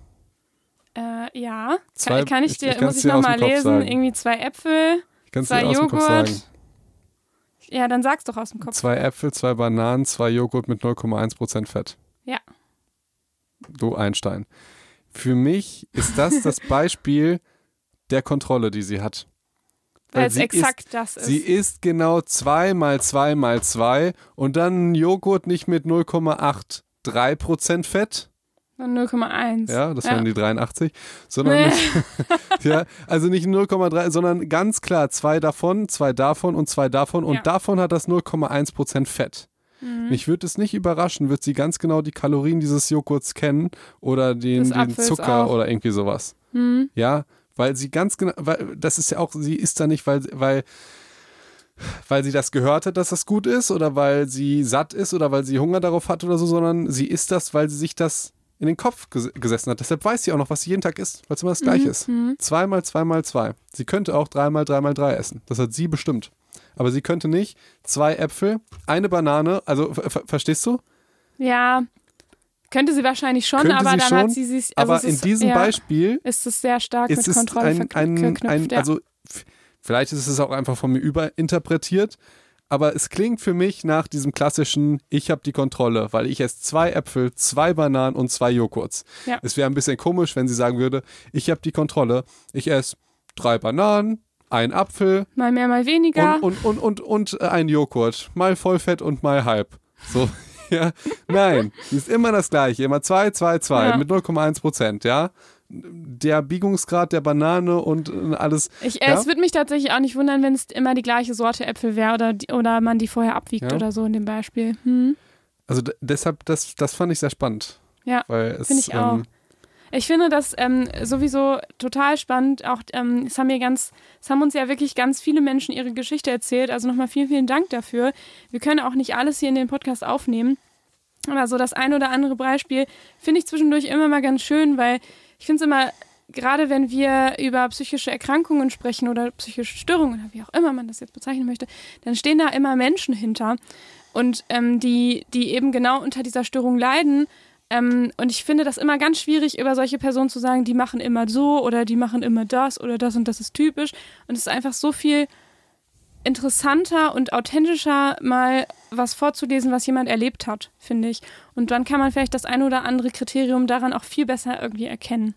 Äh, ja. Zwei, kann, kann, ich dir, ich, ich muss ich nochmal lesen, sagen. irgendwie zwei Äpfel, zwei Joghurt. Ja, dann sag's doch aus dem Kopf. Zwei Äpfel, zwei Bananen, zwei Joghurt mit 0,1% Fett. Ja. Du Einstein. Für mich ist das (laughs) das Beispiel der Kontrolle, die sie hat. Weil es exakt ist, das ist. Sie isst genau 2 mal 2 mal 2 und dann Joghurt nicht mit 0,83% Fett, 0,1. Ja, das ja. wären die 83. Sondern nee. nicht, (laughs) ja, also nicht 0,3, sondern ganz klar zwei davon, zwei davon und zwei davon. Und ja. davon hat das 0,1% Fett. Mhm. Mich würde es nicht überraschen, wird sie ganz genau die Kalorien dieses Joghurts kennen oder den, den Zucker auch. oder irgendwie sowas. Mhm. Ja, weil sie ganz genau, weil das ist ja auch, sie isst da nicht, weil, weil weil sie das gehört hat, dass das gut ist oder weil sie satt ist oder weil sie Hunger darauf hat oder so, sondern sie isst das, weil sie sich das in den Kopf ges gesessen hat. Deshalb weiß sie auch noch, was sie jeden Tag isst, weil es immer das gleiche mhm. ist. Mhm. Zweimal, zweimal, zwei. Sie könnte auch dreimal, dreimal, drei essen. Das hat sie bestimmt. Aber sie könnte nicht zwei Äpfel, eine Banane, also verstehst du? Ja, könnte sie wahrscheinlich schon, könnte aber dann schon, hat sie sich. Also aber in diesem ja, Beispiel ist es sehr stark mit Kontrolle ein, ein, ein, ja. Also vielleicht ist es auch einfach von mir überinterpretiert, aber es klingt für mich nach diesem klassischen, ich habe die Kontrolle, weil ich esse zwei Äpfel, zwei Bananen und zwei Joghurts. Ja. Es wäre ein bisschen komisch, wenn sie sagen würde, ich habe die Kontrolle, ich esse drei Bananen, ein Apfel. Mal mehr, mal weniger. Und, und, und, und, und ein Joghurt. Mal Vollfett und mal halb. So. (laughs) Ja, nein, ist immer das gleiche, immer 2, 2, 2 Ja. mit 0,1 Prozent, ja. Der Biegungsgrad der Banane und äh, alles. Ich, äh, ja? Es würde mich tatsächlich auch nicht wundern, wenn es immer die gleiche Sorte Äpfel wäre oder, oder man die vorher abwiegt Ja. oder so in dem Beispiel. Hm. Also deshalb, das, das fand ich sehr spannend. Ja, finde ich auch. ähm, Ich finde das ähm, sowieso total spannend. Auch ähm, es haben mir ganz, es haben uns ja wirklich ganz viele Menschen ihre Geschichte erzählt. Also nochmal vielen, vielen Dank dafür. Wir können auch nicht alles hier in den Podcast aufnehmen. Aber so das ein oder andere Beispiel finde ich zwischendurch immer mal ganz schön, weil ich finde es immer, gerade wenn wir über psychische Erkrankungen sprechen oder psychische Störungen oder wie auch immer man das jetzt bezeichnen möchte, dann stehen da immer Menschen hinter und ähm, die, die eben genau unter dieser Störung leiden. Ähm, und ich finde das immer ganz schwierig, über solche Personen zu sagen, die machen immer so oder die machen immer das oder das und das ist typisch. Und es ist einfach so viel interessanter und authentischer, mal was vorzulesen, was jemand erlebt hat, finde ich. Und dann kann man vielleicht das eine oder andere Kriterium daran auch viel besser irgendwie erkennen.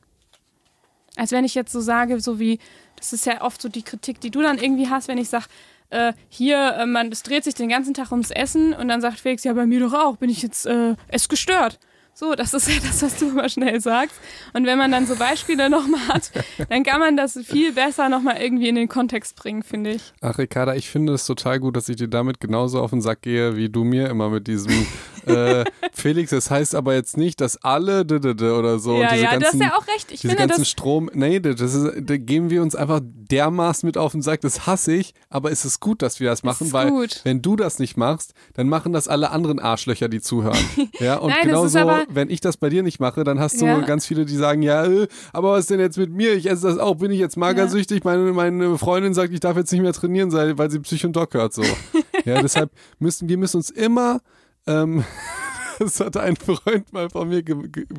Als wenn ich jetzt so sage, so wie, das ist ja oft so die Kritik, die du dann irgendwie hast, wenn ich sage, äh, hier, äh, man, es dreht sich den ganzen Tag ums Essen und dann sagt Felix, ja, bei mir doch auch, bin ich jetzt äh, essgestört. So, das ist ja (laughs) das, was du immer schnell sagst. Und wenn man dann so Beispiele nochmal hat, dann kann man das viel besser nochmal irgendwie in den Kontext bringen, finde ich. Ach, Ricarda, ich finde es total gut, dass ich dir damit genauso auf den Sack gehe, wie du mir immer mit diesem äh, (laughs) Felix, das heißt aber jetzt nicht, dass alle oder so. ja, ja, du hast ganzen, ja auch recht. Ich diese finde ganzen. Strom, nee, das ist, da geben wir uns einfach dermaßen mit auf den Sack, das hasse ich, aber es ist gut, dass wir das machen, weil gut. wenn du das nicht machst, dann machen das alle anderen Arschlöcher, die zuhören. (laughs) Ja, und Nein, genauso, aber- wenn ich das bei dir nicht mache, dann hast du Ja. ganz viele, die sagen, ja, äh, aber was ist denn jetzt mit mir? Ich esse das auch, bin ich jetzt magersüchtig? Meine, meine Freundin sagt, ich darf jetzt nicht mehr trainieren, weil sie Psych und Doc hört so. (laughs) ja, deshalb müssen wir müssen uns immer ähm, (laughs) das hat ein Freund mal von mir,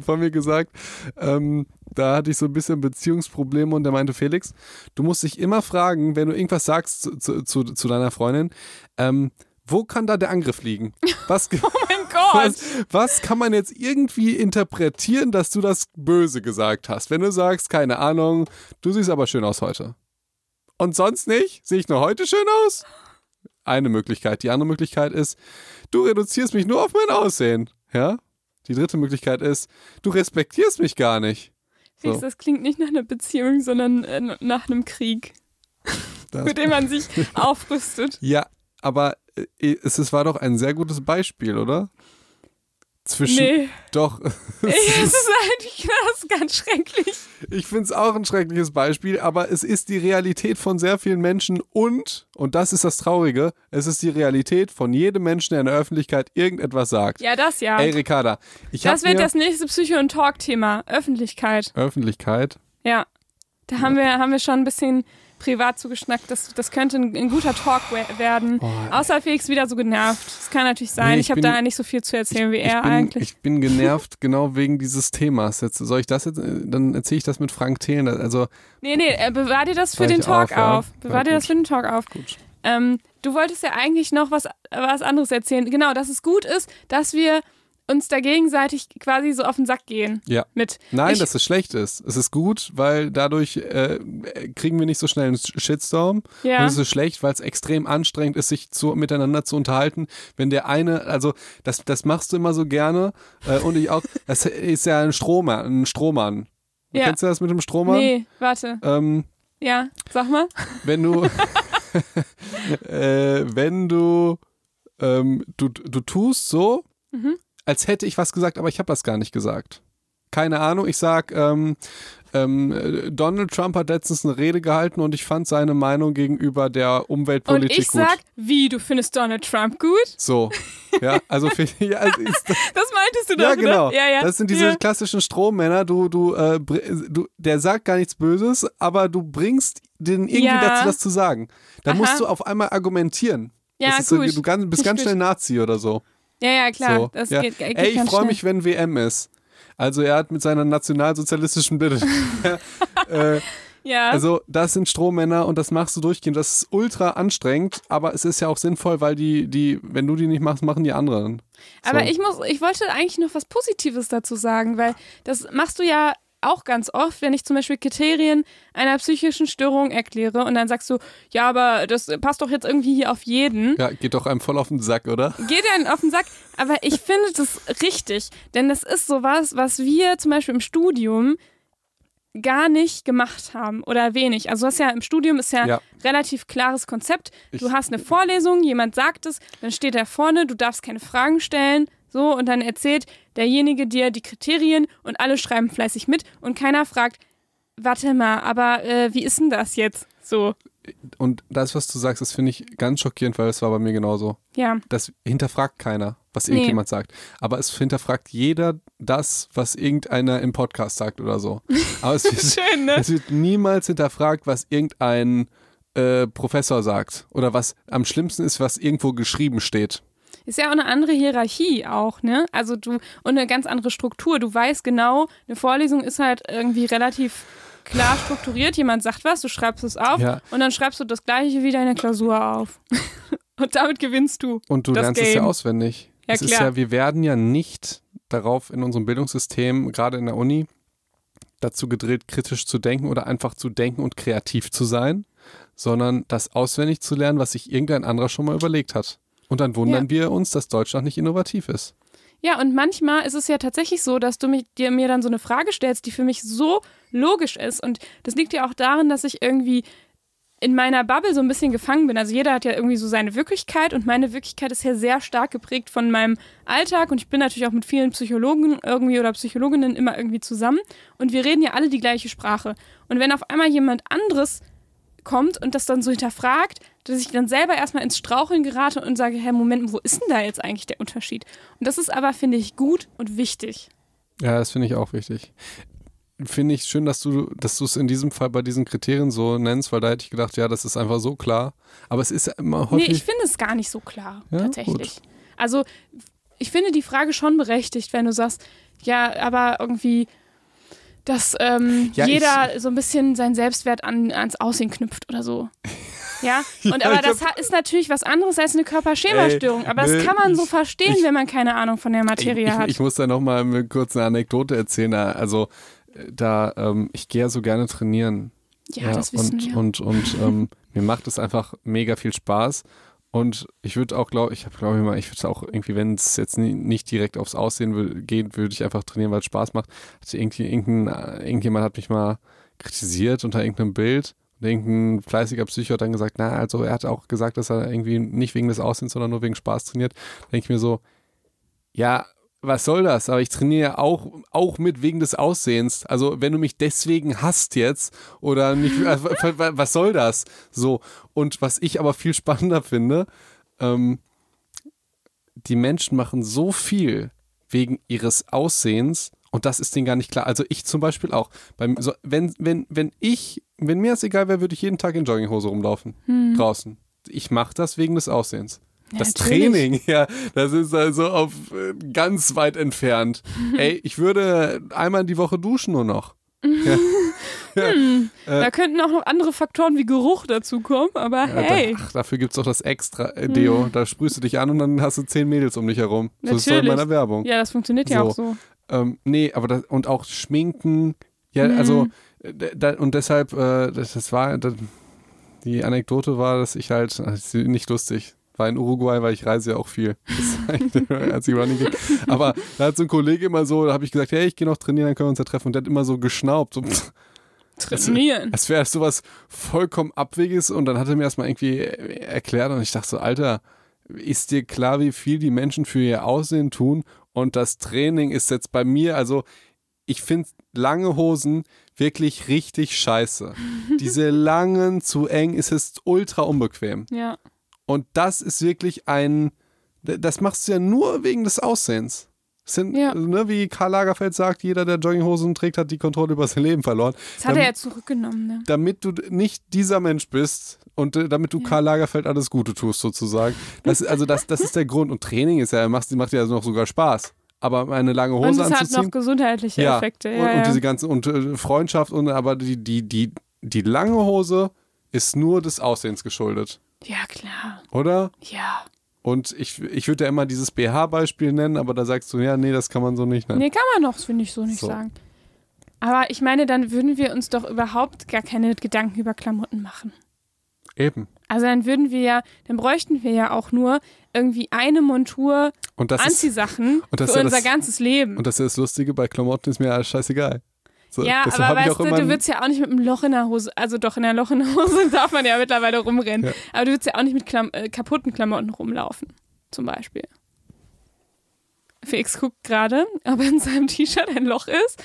von mir gesagt. Ähm, da hatte ich so ein bisschen Beziehungsprobleme und der meinte, Felix, du musst dich immer fragen, wenn du irgendwas sagst zu, zu, zu, zu deiner Freundin, ähm, wo kann da der Angriff liegen? Was, (laughs) Oh mein Gott! was, was kann man jetzt irgendwie interpretieren, dass du das Böse gesagt hast? Wenn du sagst, keine Ahnung, du siehst aber schön aus heute. Und sonst nicht? Sehe ich nur heute schön aus? Eine Möglichkeit. Die andere Möglichkeit ist, du reduzierst mich nur auf mein Aussehen. Ja? Die dritte Möglichkeit ist, du respektierst mich gar nicht. So. das klingt nicht nach einer Beziehung, sondern äh, nach einem Krieg, Das, (laughs) mit dem man sich (laughs) aufrüstet. ja, aber äh, es, es war doch ein sehr gutes Beispiel, oder? Zwischen. Nee. Doch. (laughs) (laughs) es ist eigentlich (laughs) das ist ganz schrecklich. Ich finde es auch ein schreckliches Beispiel, aber es ist die Realität von sehr vielen Menschen und, und das ist das Traurige, es ist die Realität von jedem Menschen, der in der Öffentlichkeit irgendetwas sagt. Ja, das ja. Ey, Ricarda, ich das wird das nächste Psycho- und Talk-Thema. Öffentlichkeit. Öffentlichkeit. Ja. Da haben wir, haben wir schon ein bisschen privat zugeschnackt. Das, das könnte ein, ein guter Talk we- werden. Außer Felix wieder so genervt. Das kann natürlich sein. Nee, ich ich habe da nicht so viel zu erzählen wie ich, er bin, eigentlich. ich bin genervt (laughs) genau wegen dieses Themas. Jetzt soll ich das jetzt, äh, dann erzähle ich das mit Frank Thelen. Also Nee, nee, äh, bewahr dir das für den Talk auf, ja. auf. Bewahr dir das für den Talk auf. gut. Ähm, du wolltest ja eigentlich noch was, was anderes erzählen. Genau, dass es gut ist, dass wir uns da gegenseitig quasi so auf den Sack gehen. Ja. Mit. Nein, ich, dass es schlecht ist. Es ist gut, weil dadurch äh, kriegen wir nicht so schnell einen Shitstorm. Ja. Und es ist schlecht, weil es extrem anstrengend ist, sich zu, miteinander zu unterhalten. Wenn der eine, also das, das machst du immer so gerne äh, und ich auch, (laughs) das ist ja ein Strohmann. Ein Strohmann. Ja. Kennst du das mit dem Strohmann? Nee, warte. Ähm, Ja, sag mal. wenn du, (laughs) (laughs) äh, wenn du, ähm, du, du tust so, Mhm. Als hätte ich was gesagt, aber ich habe das gar nicht gesagt. Keine Ahnung, ich sag, ähm, ähm, äh, Donald Trump hat letztens eine Rede gehalten und ich fand seine Meinung gegenüber der Und Umweltpolitik ich gut. sag, wie, du findest Donald Trump gut? So, ja, also, ja, also ist, (laughs) Das meintest du doch, ja genau. oder? Ja, ja. Das sind diese Ja. klassischen Strommänner. Du, du, äh, du, der sagt gar nichts Böses, aber du bringst den irgendwie Ja. dazu, das zu sagen. Da Aha. musst du auf einmal argumentieren. Ja, das ist so, gut. du ganz, bist ganz gut. schnell Nazi oder so. Ja, ja, klar. so. Das ja. geht, geht Ey, ich freue mich, wenn WM ist. Also er hat mit seiner nationalsozialistischen Bitte. (laughs) (laughs) äh, Ja. also das sind Strohmänner und das machst du durchgehend. Das ist ultra anstrengend, aber es ist ja auch sinnvoll, weil die, die, wenn du die nicht machst, machen die anderen. Aber So. ich muss, ich wollte eigentlich noch was Positives dazu sagen, weil das machst du ja auch ganz oft, wenn ich zum Beispiel Kriterien einer psychischen Störung erkläre und dann sagst du, ja, aber das passt doch jetzt irgendwie hier auf jeden. Ja, geht doch einem voll auf den Sack, oder? Geht einem auf den Sack. Aber ich (laughs) finde das richtig, denn das ist sowas, was wir zum Beispiel im Studium gar nicht gemacht haben oder wenig. Also das ja im Studium ist ja, Ja. relativ klares Konzept. Du Ich- hast eine Vorlesung, jemand sagt es, dann steht er vorne, du darfst keine Fragen stellen, so und dann erzählt derjenige dir die Kriterien und alle schreiben fleißig mit und keiner fragt, warte mal, aber äh, wie ist denn das jetzt? So, Und das, was du sagst, das finde ich ganz schockierend, weil das war bei mir genauso. ja. Das hinterfragt keiner, was Nee. irgendjemand sagt. Aber es hinterfragt jeder das, was irgendeiner im Podcast sagt oder so. Aber es (laughs) wird, Schön, ne? es wird niemals hinterfragt, was irgendein äh, Professor sagt. Oder was am schlimmsten ist, was irgendwo geschrieben steht. Ist ja auch eine andere Hierarchie auch, ne? Also du und eine ganz andere Struktur. Du weißt genau, eine Vorlesung ist halt irgendwie relativ klar strukturiert. Jemand sagt was, du schreibst es auf Ja. und dann schreibst du das gleiche wieder in der Klausur auf. (laughs) und damit gewinnst du. Und du lernst es ja Game. auswendig. Ja, es ist klar. ja, wir werden ja nicht darauf in unserem Bildungssystem, gerade in der Uni, dazu gedrillt, kritisch zu denken oder einfach zu denken und kreativ zu sein, sondern das auswendig zu lernen, was sich irgendein anderer schon mal überlegt hat. Und dann wundern wir uns, dass Deutschland nicht innovativ ist. Ja, und manchmal ist es ja tatsächlich so, dass du mich, dir mir dann so eine Frage stellst, die für mich so logisch ist. Und das liegt ja auch darin, dass ich irgendwie in meiner Bubble so ein bisschen gefangen bin. Also jeder hat ja irgendwie so seine Wirklichkeit und meine Wirklichkeit ist ja sehr stark geprägt von meinem Alltag und ich bin natürlich auch mit vielen Psychologen irgendwie oder Psychologinnen immer irgendwie zusammen und wir reden ja alle die gleiche Sprache. Und wenn auf einmal jemand anderes kommt und das dann so hinterfragt, dass ich dann selber erstmal ins Straucheln gerate und sage, hey, Moment, wo ist denn da jetzt eigentlich der Unterschied? Und das ist aber, finde ich, gut und wichtig. Ja, das finde ich auch wichtig. Finde ich schön, dass du, dass du es in diesem Fall bei diesen Kriterien so nennst, weil da hätte ich gedacht, ja, das ist einfach so klar. Aber es ist ja immer Nee, häufig. ich finde es gar nicht so klar, Ja, tatsächlich. Also, ich finde die Frage schon berechtigt, wenn du sagst, ja, aber irgendwie, dass ähm, Ja, jeder so ein bisschen seinen Selbstwert an, ans Aussehen knüpft oder so. (laughs) Ja, und aber ich das hab- ha- ist natürlich was anderes als eine Körperschemastörung. Aber das kann man so ich- verstehen, ich- wenn man keine Ahnung von der ich, Materie ich, hat. ich muss da nochmal eine kurze Anekdote erzählen. Also, äh, da, ähm, ich gehe ja so gerne trainieren. ja, das wissen und, wir. Und, und ähm, (laughs) mir macht es einfach mega viel Spaß. Und ich würde auch, glaube ich, habe glaube ich mal, ich würde auch irgendwie, wenn es jetzt nicht direkt aufs Aussehen wür- geht, würde ich einfach trainieren, weil es Spaß macht. Also irgendwie, irgendein, irgendjemand hat mich mal kritisiert unter irgendeinem Bild. Und irgendein fleißiger Psycho hat dann gesagt, na, also er hat auch gesagt, dass er irgendwie nicht wegen des Aussehens, sondern nur wegen Spaß trainiert. Da denke ich mir so, ja, was soll das? Aber ich trainiere ja auch, auch mit wegen des Aussehens. Also wenn du mich deswegen hasst jetzt oder nicht, wa- was soll das? So. Und was ich aber viel spannender finde, ähm, die Menschen machen so viel wegen ihres Aussehens und das ist denen gar nicht klar. Also ich zum Beispiel auch. Beim, so, wenn, wenn, wenn ich, wenn mir es egal wäre, würde ich jeden Tag in Jogginghose rumlaufen. Draußen. Ich mache das wegen des Aussehens. Ja, Das natürlich. Training, (laughs) ja, das ist also auf äh, ganz weit entfernt. Ey, ich würde einmal die Woche duschen nur noch. (laughs) Ja. ja. Da könnten auch noch andere Faktoren wie Geruch dazukommen, aber Ja, hey. da, ach, dafür gibt es doch das extra äh, Deo. Da sprühst du dich an und dann hast du zehn Mädels um dich herum. So ist doch in Natürlich. meiner Werbung. Ja, das funktioniert ja So. auch so. Ähm, nee, aber das, und auch Schminken. Ja, Mhm. also äh, da, und deshalb, äh, das, das war, das, die Anekdote war, dass ich halt, ach, ist nicht lustig, war in Uruguay, weil ich reise ja auch viel. (laughs) Das ist der einzige Running Gag. Aber da hat so ein Kollege immer so, da habe ich gesagt, hey, ich gehe noch trainieren, dann können wir uns ja treffen. Und der hat immer so geschnaubt, so, Trainieren. als wäre es sowas vollkommen Abwegiges. Und dann hat er mir erstmal irgendwie erklärt und ich dachte so, Alter, ist dir klar, wie viel die Menschen für ihr Aussehen tun? Und das Training ist jetzt bei mir, also ich finde lange Hosen wirklich richtig scheiße. (laughs) Diese langen, zu eng, ist es ultra unbequem. Ja. Und das ist wirklich ein, das machst du ja nur wegen des Aussehens. Das Sind, Ja. ne, wie Karl Lagerfeld sagt, jeder, der Jogginghosen trägt, hat die Kontrolle über sein Leben verloren. Das hat Dam- er ja zurückgenommen, ne? damit du nicht dieser Mensch bist und äh, damit du Karl Lagerfeld alles Gute tust, sozusagen. Das, (laughs) also das, das ist der Grund. Und Training ist ja, macht, macht ja noch sogar Spaß. Aber eine lange Und Hose es hat anzuziehen. noch gesundheitliche ja. Effekte. und, Ja, und ja. diese ganze und äh, Freundschaft und aber die, die, die, die lange Hose ist nur des Aussehens geschuldet. Ja, klar. Oder? Ja. Und ich, ich würde ja immer dieses BH-Beispiel nennen, aber da sagst du, ja, nee, das kann man so nicht nennen. Nee, kann man doch, finde ich, so nicht So. sagen. Aber ich meine, dann würden wir uns doch überhaupt gar keine Gedanken über Klamotten machen. Eben. Also dann würden wir ja, dann bräuchten wir ja auch nur irgendwie eine Montur Und das ist, Anziehsachen und das für ist ja unser das- ganzes Leben. und das ist das Lustige, bei Klamotten ist mir alles scheißegal. So, ja, aber weißt du, du würdest ja auch nicht mit einem Loch in der Hose, also doch in der Loch in der Hose (laughs) darf man ja mittlerweile rumrennen, Ja. aber du würdest ja auch nicht mit Klam äh, kaputten Klamotten rumlaufen, zum Beispiel. Felix guckt gerade, ob in seinem T-Shirt ein Loch ist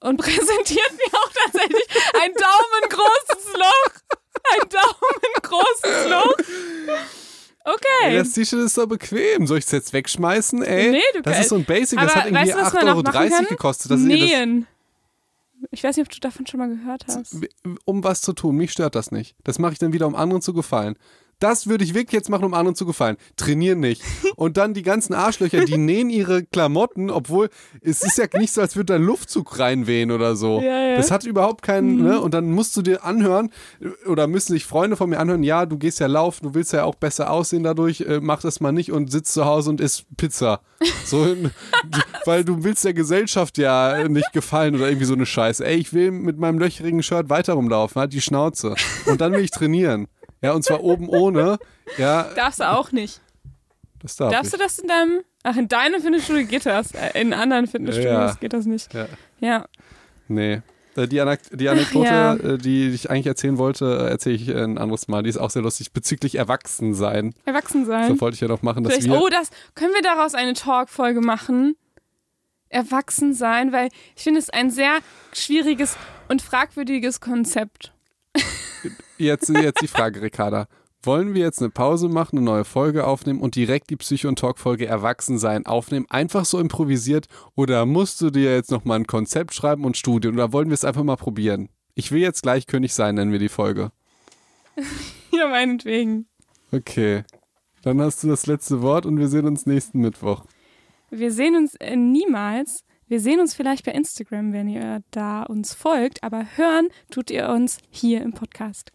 und (laughs) präsentiert mir auch tatsächlich ein daumengroßes Loch. Ein daumengroßes Loch. Okay. Ey, das T-Shirt ist so bequem. Soll ich es jetzt wegschmeißen? Ey, Nee, du das kannst- ist so ein Basic, das hat irgendwie weißt du, was man noch machen 8,30 Euro gekostet. Das ist, das, Nähen. Ich weiß nicht, ob du davon schon mal gehört hast. um was zu tun. Mich stört das nicht. Das mache ich dann wieder, um anderen zu gefallen. Das würde ich wirklich jetzt machen, um anderen zu gefallen. Trainieren nicht. Und dann die ganzen Arschlöcher, die nähen ihre Klamotten, obwohl es ist ja nicht so, als würde da ein Luftzug reinwehen oder so. Ja, ja. Das hat überhaupt keinen, ne? Und dann musst du dir anhören, oder müssen sich Freunde von mir anhören, ja, du gehst ja laufen, du willst ja auch besser aussehen dadurch, äh, mach das mal nicht und sitzt zu Hause und isst Pizza. So, (laughs) weil du willst der Gesellschaft ja nicht gefallen oder irgendwie so eine Scheiße. Ey, ich will mit meinem löcherigen Shirt weiter rumlaufen, halt die Schnauze. Und dann will ich trainieren. Ja, und zwar oben ohne. Ja, Darfst du auch nicht. das darf Darfst ich. du das in deinem. Ach, in deinem Fitnessstudio geht das. Äh, In anderen Fitnessstudios Ja. geht das nicht. Ja. Ja. Nee. Äh, Die, Anek die Anekdote, Ja. äh, die ich eigentlich erzählen wollte, äh, erzähle ich ein anderes Mal. Die ist auch sehr lustig. Bezüglich Erwachsensein. Erwachsen sein. So wollte ich ja noch machen, dass Vielleicht, wir. oh, das können wir daraus eine Talk-Folge machen. Erwachsen sein, weil ich finde es ein sehr schwieriges und fragwürdiges Konzept. Jetzt, jetzt die Frage, Ricarda. Wollen wir jetzt eine Pause machen, eine neue Folge aufnehmen und direkt die Psycho- und Talk-Folge Erwachsensein aufnehmen? Einfach so improvisiert? Oder musst du dir jetzt nochmal ein Konzept schreiben und Studien? Oder wollen wir es einfach mal probieren? Ich will jetzt gleich König sein, nennen wir die Folge. (laughs) Ja, meinetwegen. Okay. Dann hast du das letzte Wort und wir sehen uns nächsten Mittwoch. Wir sehen uns äh, niemals. Wir sehen uns vielleicht bei Instagram, wenn ihr da uns folgt, aber hören tut ihr uns hier im Podcast.